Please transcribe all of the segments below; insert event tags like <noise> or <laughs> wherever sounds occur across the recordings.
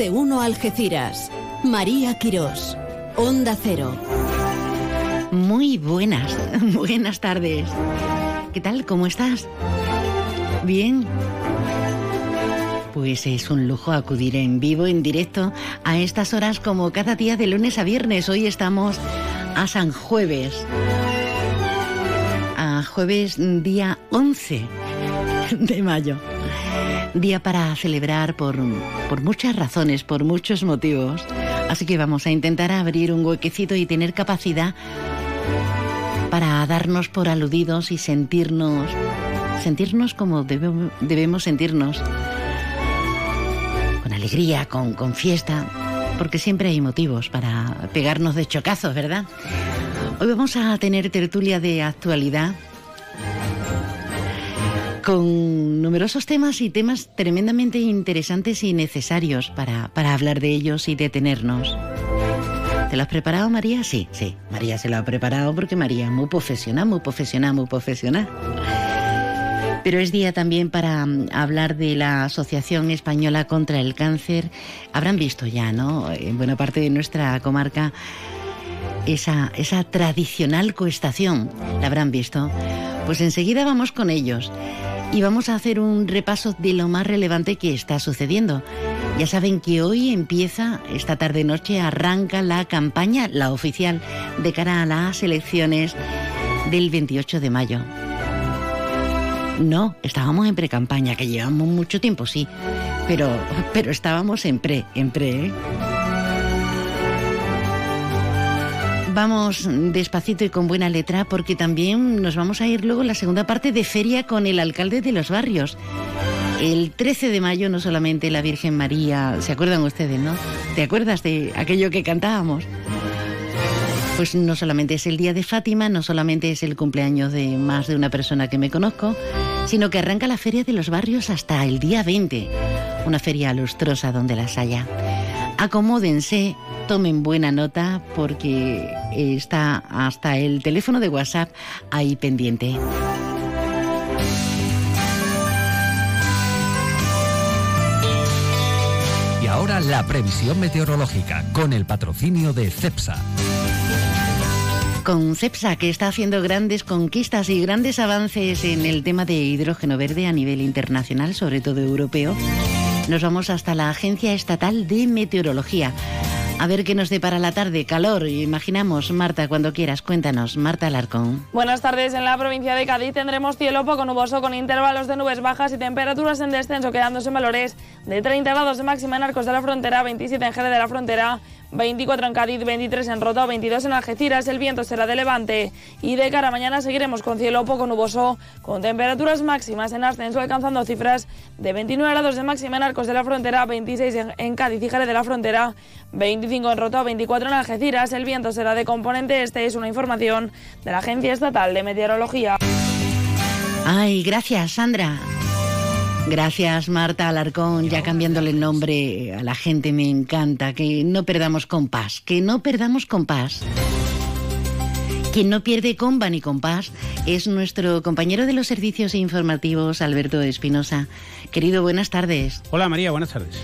de 1 Algeciras. María Quirós. Onda Cero. Muy buenas, <laughs> buenas tardes. ¿Qué tal? ¿Cómo estás? Bien. Pues es un lujo acudir en vivo, en directo, a estas horas como cada día de lunes a viernes. Hoy estamos a San Jueves. A jueves día 11 de mayo. Día para celebrar por, por muchas razones, por muchos motivos. Así que vamos a intentar abrir un huequecito y tener capacidad para darnos por aludidos y sentirnos, sentirnos como debemos sentirnos, con alegría, con, con fiesta, porque siempre hay motivos para pegarnos de chocazos, ¿verdad? Hoy vamos a tener tertulia de actualidad con numerosos temas y temas tremendamente interesantes y necesarios para, para hablar de ellos y detenernos. ¿Te lo has preparado, María? Sí, sí. María se lo ha preparado porque María es muy profesional, muy profesional, muy profesional. Pero es día también para mm, hablar de la Asociación Española contra el Cáncer. Habrán visto ya, ¿no? En buena parte de nuestra comarca esa, esa tradicional coestación. ¿La habrán visto? Pues enseguida vamos con ellos y vamos a hacer un repaso de lo más relevante que está sucediendo. Ya saben que hoy empieza, esta tarde-noche arranca la campaña, la oficial, de cara a las elecciones del 28 de mayo. No, estábamos en pre-campaña, que llevamos mucho tiempo, sí, pero, pero estábamos en pre, en pre, ¿eh? Vamos despacito y con buena letra porque también nos vamos a ir luego en la segunda parte de feria con el alcalde de los barrios. El 13 de mayo no solamente la Virgen María, ¿se acuerdan ustedes, no? ¿Te acuerdas de aquello que cantábamos? Pues no solamente es el día de Fátima, no solamente es el cumpleaños de más de una persona que me conozco, sino que arranca la feria de los barrios hasta el día 20, una feria lustrosa donde las haya. Acomódense, tomen buena nota porque está hasta el teléfono de WhatsApp ahí pendiente. Y ahora la previsión meteorológica con el patrocinio de CEPSA. Con CEPSA, que está haciendo grandes conquistas y grandes avances en el tema de hidrógeno verde a nivel internacional, sobre todo europeo, nos vamos hasta la Agencia Estatal de Meteorología a ver qué nos depara la tarde. Calor, imaginamos. Marta, cuando quieras, cuéntanos. Marta Alarcón. Buenas tardes. En la provincia de Cádiz tendremos cielo poco nuboso con intervalos de nubes bajas y temperaturas en descenso, quedándose en valores de 30 grados de máxima en Arcos de la Frontera, 27 en Jerez de la Frontera, 24 en Cádiz, 23 en Rota, 22 en Algeciras. El viento será de levante. Y de cara a mañana seguiremos con cielo poco nuboso, con temperaturas máximas en ascenso, alcanzando cifras de 29 grados de máxima en Arcos de la Frontera, 26 en Cádiz y Jerez de la Frontera, 25 en Rota, 24 en Algeciras. El viento será de componente este. Es una información de la Agencia Estatal de Meteorología. Ay, gracias, Sandra. Gracias Marta Alarcón, ya cambiándole el nombre a la gente me encanta, que no perdamos compás, que no perdamos compás. Quien no pierde comba ni compás es nuestro compañero de los servicios informativos, Alberto Espinosa. Querido, buenas tardes. Hola María, buenas tardes.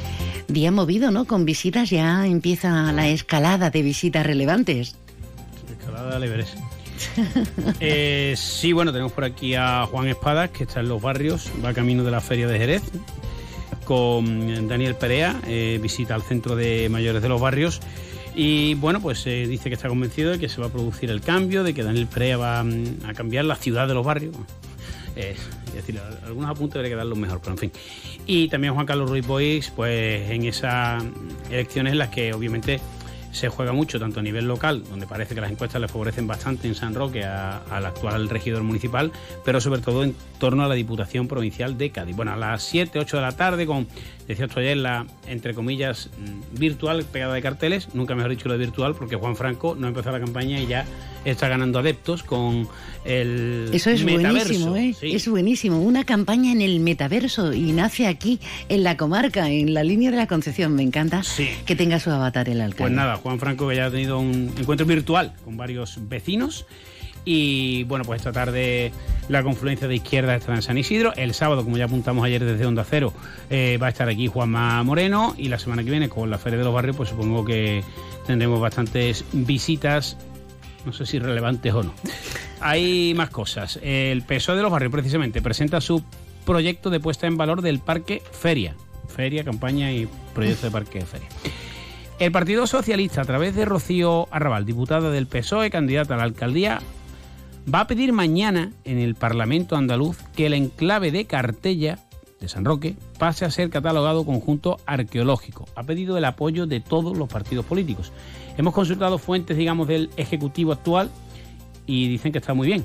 Día movido, ¿no? Con visitas ya empieza la escalada de visitas relevantes. Escalada le <laughs> eh, sí, bueno, tenemos por aquí a Juan Espadas, que está en los barrios, va camino de la Feria de Jerez, con Daniel Perea, eh, visita al centro de mayores de los barrios. Y bueno, pues eh, dice que está convencido de que se va a producir el cambio, de que Daniel Perea va mm, a cambiar la ciudad de los barrios. es decir, algunos apuntes debería quedar lo mejor, pero en fin. Y también Juan Carlos Ruiz Boix, pues en esas elecciones en las que obviamente se juega mucho, tanto a nivel local, donde parece que las encuestas le favorecen bastante en San Roque al actual regidor municipal, pero sobre todo en torno a la Diputación Provincial de Cádiz. Bueno, a las 7, 8 de la tarde, con decía esto ayer, la, entre comillas, mm, virtual pegada de carteles, nunca mejor dicho lo de virtual, porque Juan Franco no ha empezado la campaña y ya está ganando adeptos con el Eso es buenísimo, ¿eh? Es buenísimo. Una campaña en el metaverso y nace aquí, en la comarca, en la línea de la Concepción. Me encanta que tenga su avatar el alcalde. Pues nada, Juan Franco que ya ha tenido un encuentro virtual con varios vecinos Y bueno, pues esta tarde la confluencia de izquierda estará en San Isidro. El sábado, como ya apuntamos ayer desde Onda Cero, eh, va a estar aquí Juanma Moreno. Y la semana que viene, con la Feria de los Barrios, pues supongo que tendremos bastantes visitas, no sé si relevantes o no. Hay más cosas. El PSOE de los Barrios, precisamente, presenta su proyecto de puesta en valor del Parque Feria. Feria, campaña y proyecto de Parque Feria. El Partido Socialista, a través de Rocío Arrabal, diputada del PSOE, candidata a la alcaldía, va a pedir mañana en el Parlamento andaluz que el enclave de Cartella, de San Roque, pase a ser catalogado conjunto arqueológico. Ha pedido el apoyo de todos los partidos políticos. Hemos consultado fuentes, digamos, del Ejecutivo actual y dicen que está muy bien.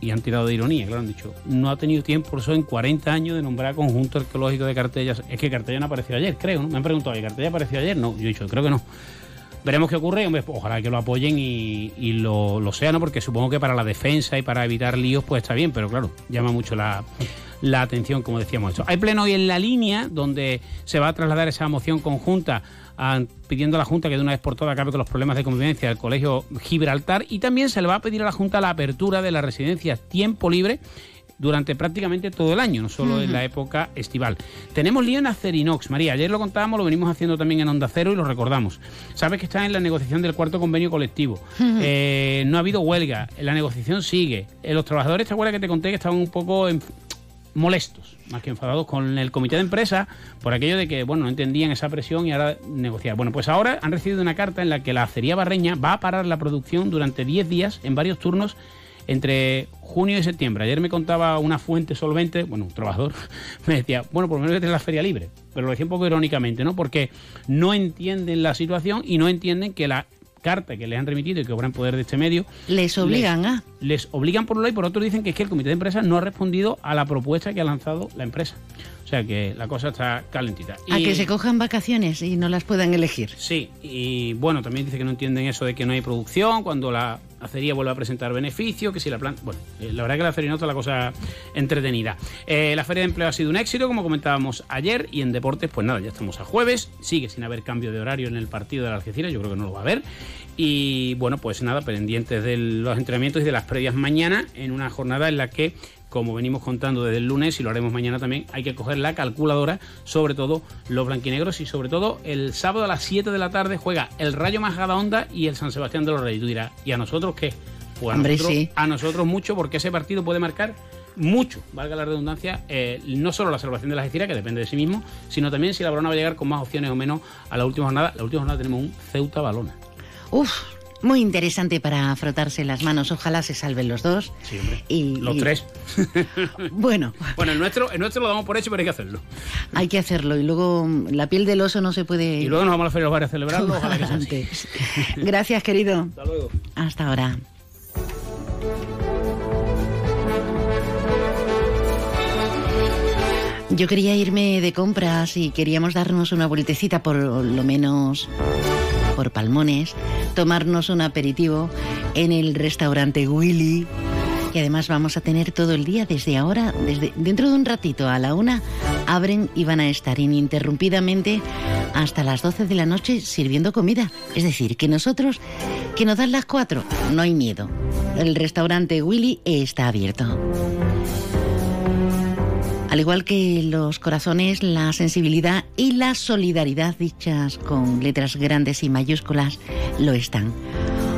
Y han tirado de ironía, claro, han dicho, no ha tenido tiempo por eso en 40 años de nombrar conjunto arqueológico de Cartella. Es que Cartella no apareció ayer, creo, ¿no? Me han preguntado, ¿y Cartella apareció ayer? No, yo he dicho, creo que no. Veremos qué ocurre, hombre, ojalá que lo apoyen y, lo, lo sea, ¿no? Porque supongo que para la defensa y para evitar líos, pues está bien, pero claro, llama mucho la, la atención, como decíamos esto. Hay pleno hoy en la línea donde se va a trasladar esa moción conjunta pidiendo a la Junta que de una vez por todas acabe con los problemas de convivencia del Colegio Gibraltar y también se le va a pedir a la Junta la apertura de las residencias tiempo libre durante prácticamente todo el año, no solo en la época estival. Tenemos lío en Acerinox, María, ayer lo contábamos, lo venimos haciendo también en Onda Cero y lo recordamos. Sabes que está en la negociación del cuarto convenio colectivo, eh, no ha habido huelga, la negociación sigue. Eh, los trabajadores, ¿te acuerdas que te conté que estaban un poco en- molestos, más que enfadados con el comité de empresa por aquello de que, bueno, no entendían esa presión y ahora negociar. Bueno, pues ahora han recibido una carta en la que la acería barreña va a parar la producción durante 10 días en varios turnos entre junio y septiembre. Ayer me contaba una fuente solvente, bueno, un trabajador, <laughs> me decía, bueno, por lo menos que la feria libre. Pero lo decía un poco irónicamente, ¿no? Porque no entienden la situación y no entienden que la carta que les han remitido y que obra en poder de este medio Les obligan a... les obligan por un lado y por otro dicen que es que el comité de empresa no ha respondido a la propuesta que ha lanzado la empresa. O sea que la cosa está calentita. A Y- que se cojan vacaciones y no las puedan elegir. Sí, y bueno, también dice que no entienden eso de que no hay producción, cuando la acería vuelve a presentar beneficios, que si la planta... Bueno, eh, la verdad que la feria nota la cosa entretenida. Eh, la feria de empleo ha sido un éxito, como comentábamos ayer, y en deportes, pues nada, ya estamos a jueves, sigue sin haber cambio de horario en el partido de la Algeciras, yo creo que no lo va a haber. Y bueno, pues nada, pendientes de los entrenamientos y de las previas mañana, en una jornada en la que como venimos contando desde el lunes y lo haremos mañana también, hay que coger la calculadora, sobre todo los blanquinegros y sobre todo el sábado a las 7 de la tarde juega el Rayo Majadahonda y el San Sebastián de los Reyes. Tú dirás, ¿y a nosotros qué? Pues a, Hombre, nosotros, sí. a nosotros mucho porque ese partido puede marcar mucho, valga la redundancia, eh, no solo la salvación de la Algeciras, que depende de sí mismo, sino también si la Barona va a llegar con más opciones o menos a la última jornada. La última jornada tenemos un Ceuta Balona. Uf, muy interesante para frotarse las manos. Ojalá se salven los dos. Sí, hombre. Y- Los y- tres. <laughs> <laughs> Bueno, Bueno, el nuestro, el nuestro lo damos por hecho, pero hay que hacerlo. hay que hacerlo. Y luego mm, la piel del oso no se puede... Y luego nos vamos a de los Bares a celebrarlo. Ojalá que sea así. <laughs> Gracias, querido. Hasta luego. Hasta ahora. Yo quería irme de compras y queríamos darnos una vueltecita por lo menos por Palmones, tomarnos un aperitivo en el restaurante Willy. Y además vamos a tener todo el día desde ahora, desde dentro de un ratito a la una, abren y van a estar ininterrumpidamente hasta las 12 de la noche sirviendo comida. Es decir, que nosotros, que nos dan las cuatro, no hay miedo. El restaurante Willy está abierto. Al igual que los corazones, la sensibilidad y la solidaridad dichas con letras grandes y mayúsculas lo están.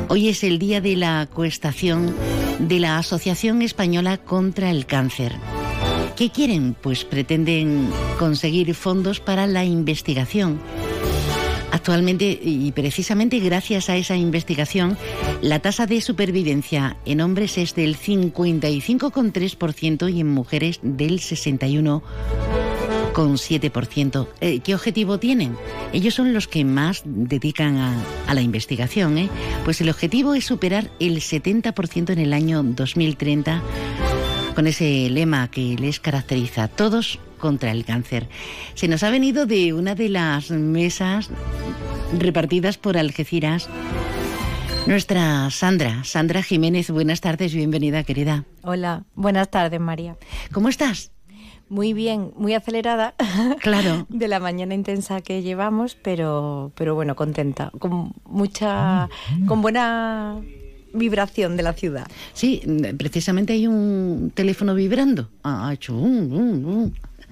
Hoy es el día de la acuestación de la Asociación Española contra el Cáncer. ¿Qué quieren? Pues pretenden conseguir fondos para la investigación. Actualmente, y precisamente gracias a esa investigación, la tasa de supervivencia en hombres es del 55,3% y en mujeres del 61,7%. Eh, ¿Qué objetivo tienen? Ellos son los que más dedican a, la investigación. ¿eh? Pues el objetivo es superar el 70% en el año 2030 con ese lema que les caracteriza, todos contra el cáncer. Se nos ha venido de una de las mesas repartidas por Algeciras nuestra Sandra, Sandra Jiménez. Buenas tardes, bienvenida querida. Hola, buenas tardes María. ¿Cómo estás? Muy bien, muy acelerada <laughs> Claro. de la mañana intensa que llevamos, pero, pero bueno, contenta, con mucha, con buena vibración de la ciudad. Sí, precisamente hay un teléfono vibrando. Ha hecho un, un,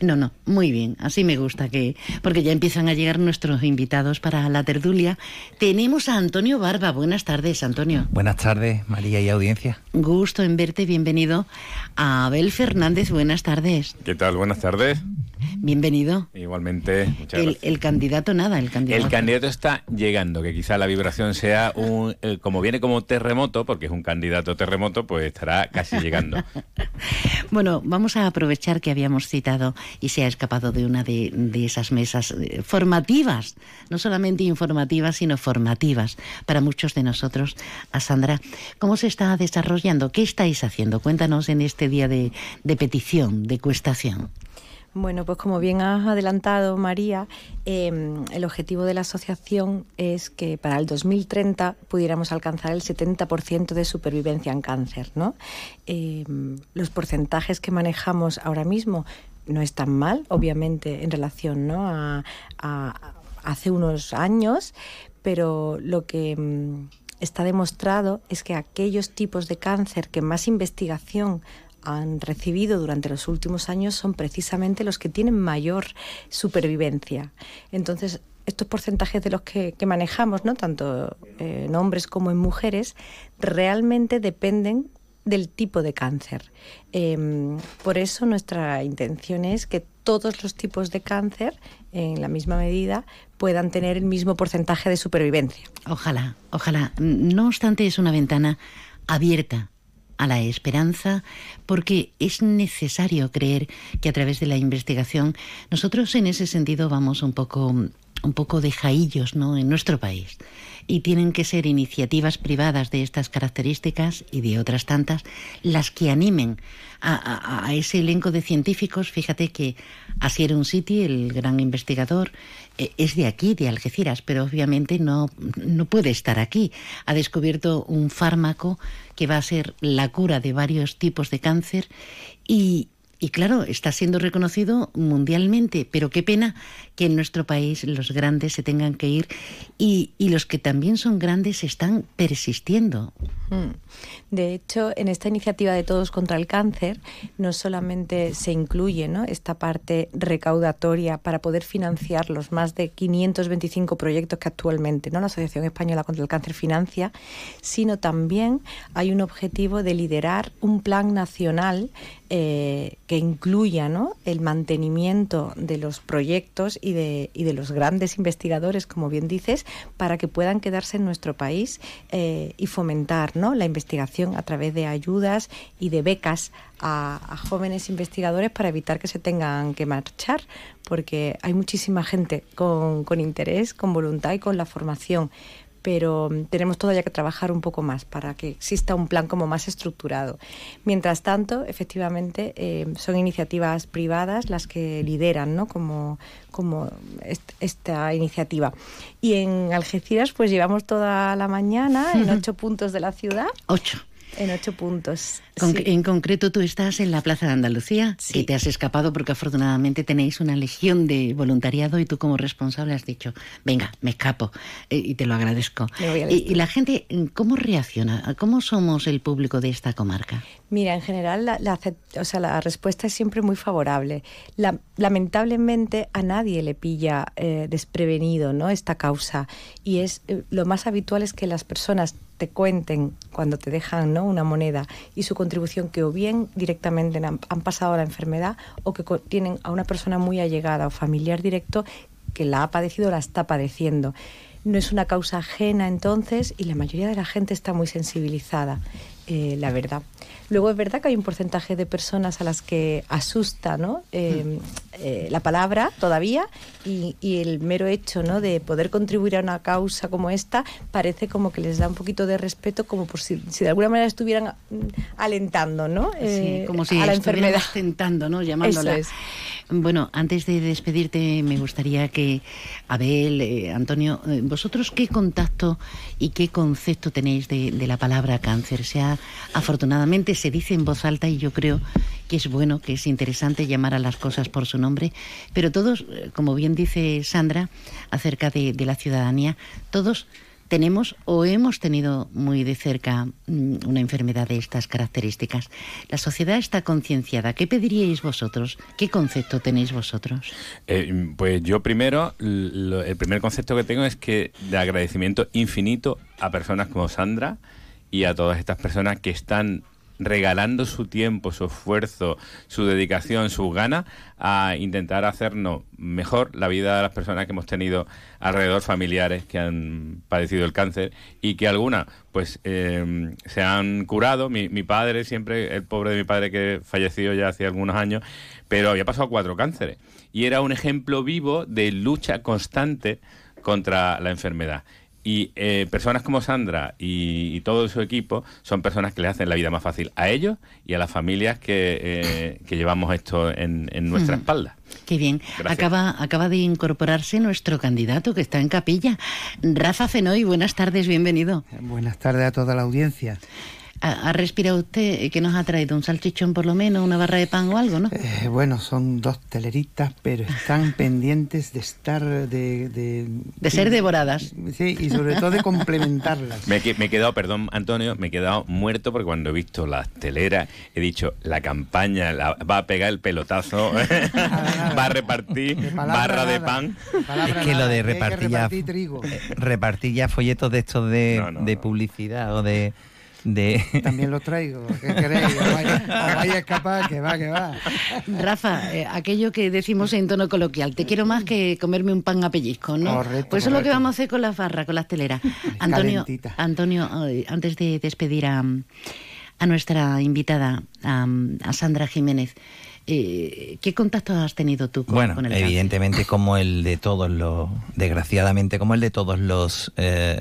No, no, muy bien, así me gusta que, porque ya empiezan a llegar nuestros invitados para la tertulia. Tenemos a Antonio Barba. Buenas tardes, Antonio. Buenas tardes, María y audiencia. Gusto en verte, bienvenido. A Abel Fernández, buenas tardes. ¿Qué tal? Buenas tardes. Bienvenido. Igualmente, muchas El, gracias. el candidato nada, el candidato. El candidato está llegando, que quizá la vibración sea un... eh, como viene como terremoto, porque es un candidato terremoto, pues estará casi llegando. <laughs> Bueno, vamos a aprovechar que habíamos citado y se ha escapado de una de, esas mesas eh, formativas, no solamente informativas, sino formativas para muchos de nosotros. A Sandra, ¿cómo se está desarrollando? ¿Qué estáis haciendo? Cuéntanos en este día de, petición, de cuestación. Bueno, pues como bien has adelantado, María, eh, el objetivo de la asociación es que para el 2030 pudiéramos alcanzar el 70% de supervivencia en cáncer. ¿no? Eh, los porcentajes que manejamos ahora mismo no están mal, obviamente, en relación ¿no? a, a- a hace unos años, pero lo que mm, está demostrado es que aquellos tipos de cáncer que más investigación han recibido durante los últimos años son precisamente los que tienen mayor supervivencia. Entonces, estos porcentajes de los que, que manejamos, ¿no? tanto eh, en hombres como en mujeres, realmente dependen del tipo de cáncer. Em, por eso nuestra intención es que todos los tipos de cáncer, en la misma medida, puedan tener el mismo porcentaje de supervivencia. Ojalá, ojalá. No obstante, es una ventana abierta a la esperanza porque es necesario creer que a través de la investigación nosotros en ese sentido vamos un poco un poco de jaillos ¿no? en nuestro país y tienen que ser iniciativas privadas de estas características y de otras tantas las que animen a, ese elenco de científicos. Fíjate que Asier Unciti, el gran investigador, eh, es de aquí, de Algeciras, pero obviamente no, no puede estar aquí. Ha descubierto un fármaco que va a ser la cura de varios tipos de cáncer y, y claro, está siendo reconocido mundialmente, pero qué pena que en nuestro país los grandes se tengan que ir y, los que también son grandes están persistiendo. Mm. De hecho, en esta iniciativa de Todos contra el Cáncer no solamente se incluye ¿no? esta parte recaudatoria para poder financiar los más de 525 proyectos que actualmente ¿no? la Asociación Española contra el Cáncer financia, sino también hay un objetivo de liderar un plan nacional eh, que incluya ¿no? el mantenimiento de los proyectos y y de los grandes investigadores, como bien dices, para que puedan quedarse en nuestro país eh, y fomentar ¿no? la investigación a través de ayudas y de becas a, jóvenes investigadores para evitar que se tengan que marchar, porque hay muchísima gente con interés, con voluntad y con la formación pero mm, tenemos todavía que trabajar un poco más para que exista un plan como más estructurado. Mientras tanto, efectivamente, eh, son iniciativas privadas las que lideran ¿no? como, como est- esta iniciativa. Y en Algeciras, pues llevamos toda la mañana en <laughs> ocho puntos de la ciudad. Ocho. En ocho puntos. Con- sí. En concreto, tú estás en la Plaza de Andalucía, Sí. que te has escapado porque afortunadamente tenéis una legión de voluntariado y tú como responsable has dicho, venga, me escapo eh, y te lo agradezco. Y, y la gente, ¿cómo reacciona? ¿Cómo somos el público de esta comarca? Mira, en general la, o sea, la respuesta es siempre muy favorable. La- lamentablemente a nadie le pilla eh, desprevenido ¿no? esta causa y es eh, lo más habitual es que las personas te cuenten cuando te dejan ¿no? una moneda y su contribución que o bien directamente han, pasado la enfermedad o que tienen a una persona muy allegada o familiar directo que la ha padecido o la está padeciendo. No es una causa ajena entonces y la mayoría de la gente está muy sensibilizada, eh, la verdad. Luego es verdad que hay un porcentaje de personas a las que asusta ¿no? Eh, eh, la palabra todavía y, y el mero hecho ¿no? de poder contribuir a una causa como esta parece como que les da un poquito de respeto como por si, si de alguna manera estuvieran mm, alentando ¿no? Eh, Sí, como si a la enfermedad. tentando, ¿no? Llamándola. Es. Bueno, antes de despedirte, me gustaría que, Abel, eh, Antonio, eh, vosotros qué contacto y qué concepto tenéis de, de la palabra cáncer. Se ha- afortunadamente se dice en voz alta y yo creo que es bueno, que es interesante llamar a las cosas por su nombre, pero todos, eh, como bien dice Sandra, acerca de, la ciudadanía, todos tenemos o hemos tenido muy de cerca mm, una enfermedad de estas características. La sociedad está concienciada. ¿Qué pediríais vosotros? ¿Qué concepto tenéis vosotros? Eh, pues yo primero, el primer concepto que tengo es que de agradecimiento infinito a personas como Sandra y a todas estas personas que están regalando su tiempo, su esfuerzo, su dedicación, sus ganas a intentar hacernos mejor la vida de las personas que hemos tenido alrededor, familiares que han padecido el cáncer y que algunas pues eh, se han curado. Mi, mi padre siempre, el pobre de mi padre que falleció ya hace algunos años, pero había pasado cuatro cánceres y era un ejemplo vivo de lucha constante contra la enfermedad. Y eh, personas como Sandra y, y todo su equipo son personas que le hacen la vida más fácil a ellos y a las familias que, eh, que llevamos esto en, en nuestra Mm. espalda. Qué bien. Gracias. Acaba, acaba de incorporarse nuestro candidato que está en capilla. Rafa Fenoy, buenas tardes, bienvenido. Buenas tardes a toda la audiencia. ¿Ha, respirado usted? ¿Qué nos ha traído? ¿Un salchichón por lo menos? ¿Una barra de pan o algo, no? Eh, bueno, son dos teleritas, pero están <laughs> pendientes de estar, de... De, De ser devoradas. Sí, y sobre todo de complementarlas. <laughs> Me, he que- me he quedado, perdón Antonio, me he quedado muerto porque cuando he visto las teleras he dicho, la campaña la- va a pegar el pelotazo, <laughs> va a repartir barra de pan. Es que lo de hay que repartir ya- repartir trigo. Repartir ya folletos de estos de, No, no, de no. publicidad o de... de... También los traigo. ¿Qué queréis? <laughs> Vaya, os vaya a escapar, que va, que va. Rafa, eh, aquello que decimos en tono coloquial, te quiero más que comerme un pan a pellizco, ¿no? Correcto, Pues eso es lo que vamos a hacer con las barras, con las teleras. Antonio, Calentita. Antonio, antes de despedir a, a nuestra invitada, a, a Sandra Jiménez, eh, ¿qué contacto has tenido tú con, Bueno, con el cáncer? evidentemente como el de todos los, desgraciadamente como el de todos los, eh,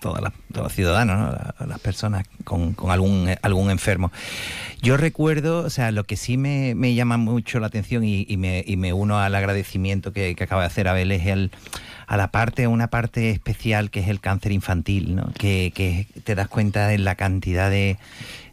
todas las- todos los ciudadanos, ¿no? La- las personas con, con algún, algún enfermo. Yo recuerdo, o sea, lo que sí me, me llama mucho la atención y, y me, y me uno al agradecimiento que, que acaba de hacer Abel es el, a la parte, una parte especial que es el cáncer infantil, ¿no? Que, que te das cuenta de la cantidad de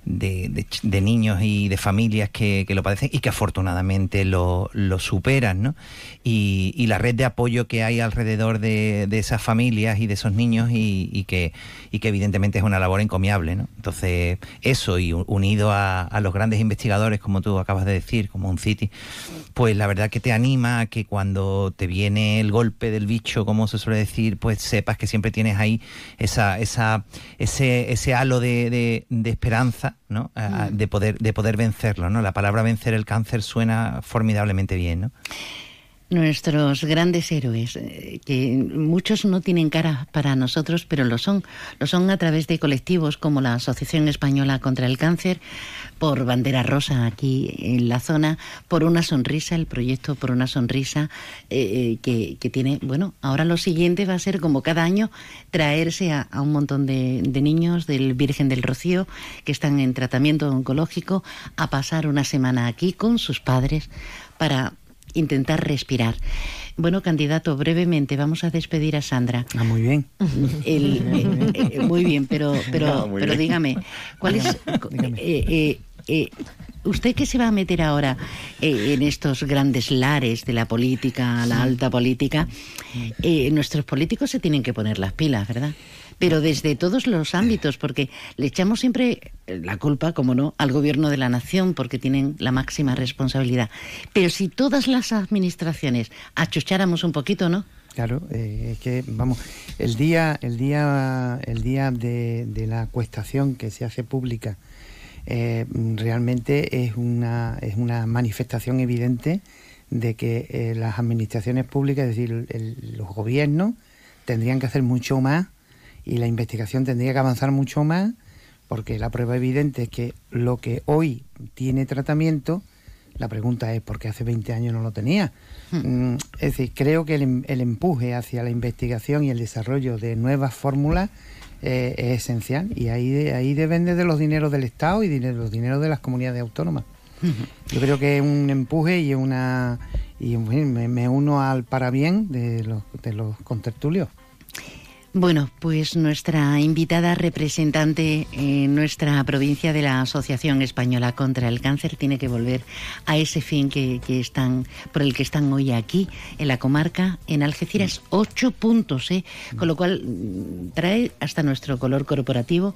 de, de niños y de familias que, que lo padecen y que afortunadamente lo, lo superan, ¿no? Y, y la red de apoyo que hay alrededor de, de esas familias y de esos niños y, y que, y que evidentemente es una labor encomiable, ¿no? Entonces, eso y unido a, a los grandes investigadores, como tú acabas de decir, como un City, pues la verdad que te anima a que cuando te viene el golpe del bicho, como se suele decir, pues sepas que siempre tienes ahí esa, esa, ese, ese halo de, de- de ¿no? A- de poder, de poder vencerlo, ¿no? La palabra vencer el cáncer suena formidablemente bien, ¿no? Nuestros grandes héroes, eh, que muchos no tienen cara para nosotros, pero lo son. Lo son a través de colectivos como la Asociación Española contra el Cáncer, por Bandera Rosa aquí en la zona, por Una Sonrisa, el proyecto por una Sonrisa, eh, eh, que, que tiene, bueno, ahora lo siguiente va a ser como cada año traerse a, a un montón de, de niños del Virgen del Rocío que están en tratamiento oncológico a pasar una semana aquí con sus padres para intentar respirar. Bueno, candidato, brevemente vamos a despedir a Sandra. Ah, muy bien. El- <laughs> eh, eh, muy bien, pero <laughs> pero No, pero bien. dígame, ¿cuál es eh, usted que se va a meter ahora en estos grandes lares de la política, la alta política? eh, nuestros políticos se tienen que poner las pilas, ¿verdad? Pero desde todos los ámbitos, porque le echamos siempre la culpa, como no, al gobierno de la nación, porque tienen la máxima responsabilidad. Pero si todas las administraciones achucháramos un poquito, ¿no? Claro, eh, es que vamos, el día, el día, el día de, de la acuestación que se hace pública, eh, realmente es una, es una manifestación evidente de que eh, las administraciones públicas, es decir, el- los gobiernos, tendrían que hacer mucho más y la investigación tendría que avanzar mucho más, porque la prueba evidente es que lo que hoy tiene tratamiento, la pregunta es por qué hace 20 años no lo tenía. Mm, Es decir, creo que el, em- el empuje hacia la investigación y el desarrollo de nuevas fórmulas eh, es esencial y ahí, ahí depende de los dineros del Estado y de los dineros de las comunidades autónomas. Yo creo que es un empuje y una y me uno al parabién de los, de los contertulios. Bueno, pues nuestra invitada representante en nuestra provincia de la Asociación Española contra el Cáncer tiene que volver a ese fin que, están, por el que están hoy aquí, en la comarca, en Algeciras, ocho puntos, ¿eh? con lo cual mm, trae hasta nuestro color corporativo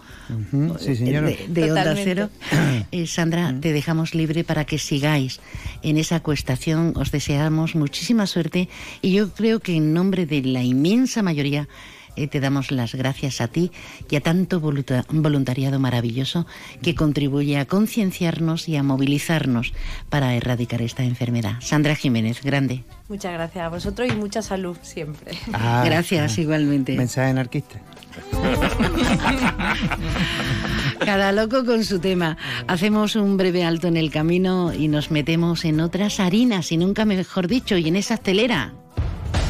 sí, de, de Onda Cero. <coughs> Eh, Sandra, te dejamos libre para que sigáis en esa cuestación. Os deseamos muchísima suerte y yo creo que en nombre de la inmensa mayoría eh, te damos las gracias a ti y a tanto voluntariado maravilloso que contribuye a concienciarnos y a movilizarnos para erradicar esta enfermedad. Sandra Jiménez, grande. Muchas gracias a vosotros y mucha salud siempre. Ah, gracias, ah. igualmente. Mensaje anarquista. <laughs> Cada loco con su tema. Hacemos un breve alto en el camino y nos metemos en otras harinas, y nunca mejor dicho, y en esa telera.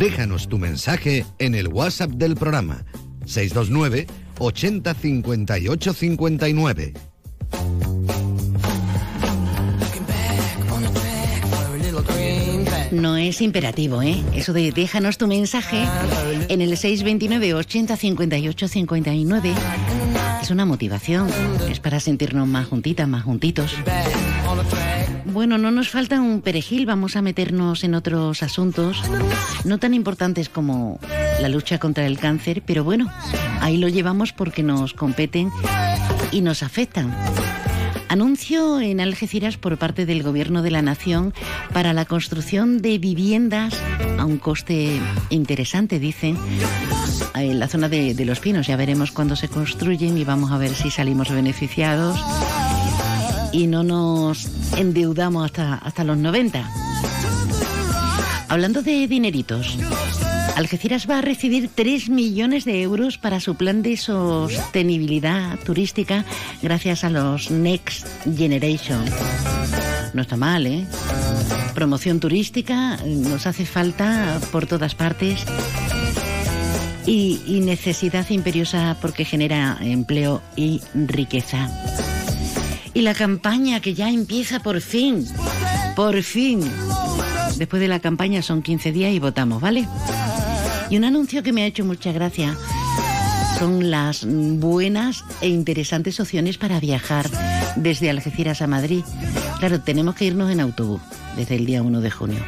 Déjanos tu mensaje en el WhatsApp del programa 629 80 58 59. No es imperativo, ¿eh? Eso de déjanos tu mensaje en el 629 80 58 59 una motivación, es para sentirnos más juntitas, más juntitos. Bueno, no nos falta un perejil, vamos a meternos en otros asuntos, no tan importantes como la lucha contra el cáncer, pero bueno, ahí lo llevamos porque nos competen y nos afectan. Anuncio en Algeciras por parte del Gobierno de la Nación para la construcción de viviendas a un coste interesante, dicen, en la zona de, Los Pinos. Ya veremos cuándo se construyen y vamos a ver si salimos beneficiados y no nos endeudamos hasta, hasta los 90. Hablando de dineritos, Algeciras va a recibir 3 millones de euros para su plan de sostenibilidad turística gracias a los Next Generation. No está mal, ¿eh? Promoción turística nos hace falta por todas partes y, y necesidad imperiosa porque genera empleo y riqueza y la campaña que ya empieza por fin. Por fin. Después de la campaña son 15 días y votamos, ¿vale? Y un anuncio que me ha hecho mucha gracia son las buenas e interesantes opciones para viajar desde Algeciras a Madrid. Claro, tenemos que irnos en autobús desde el día 1 de junio.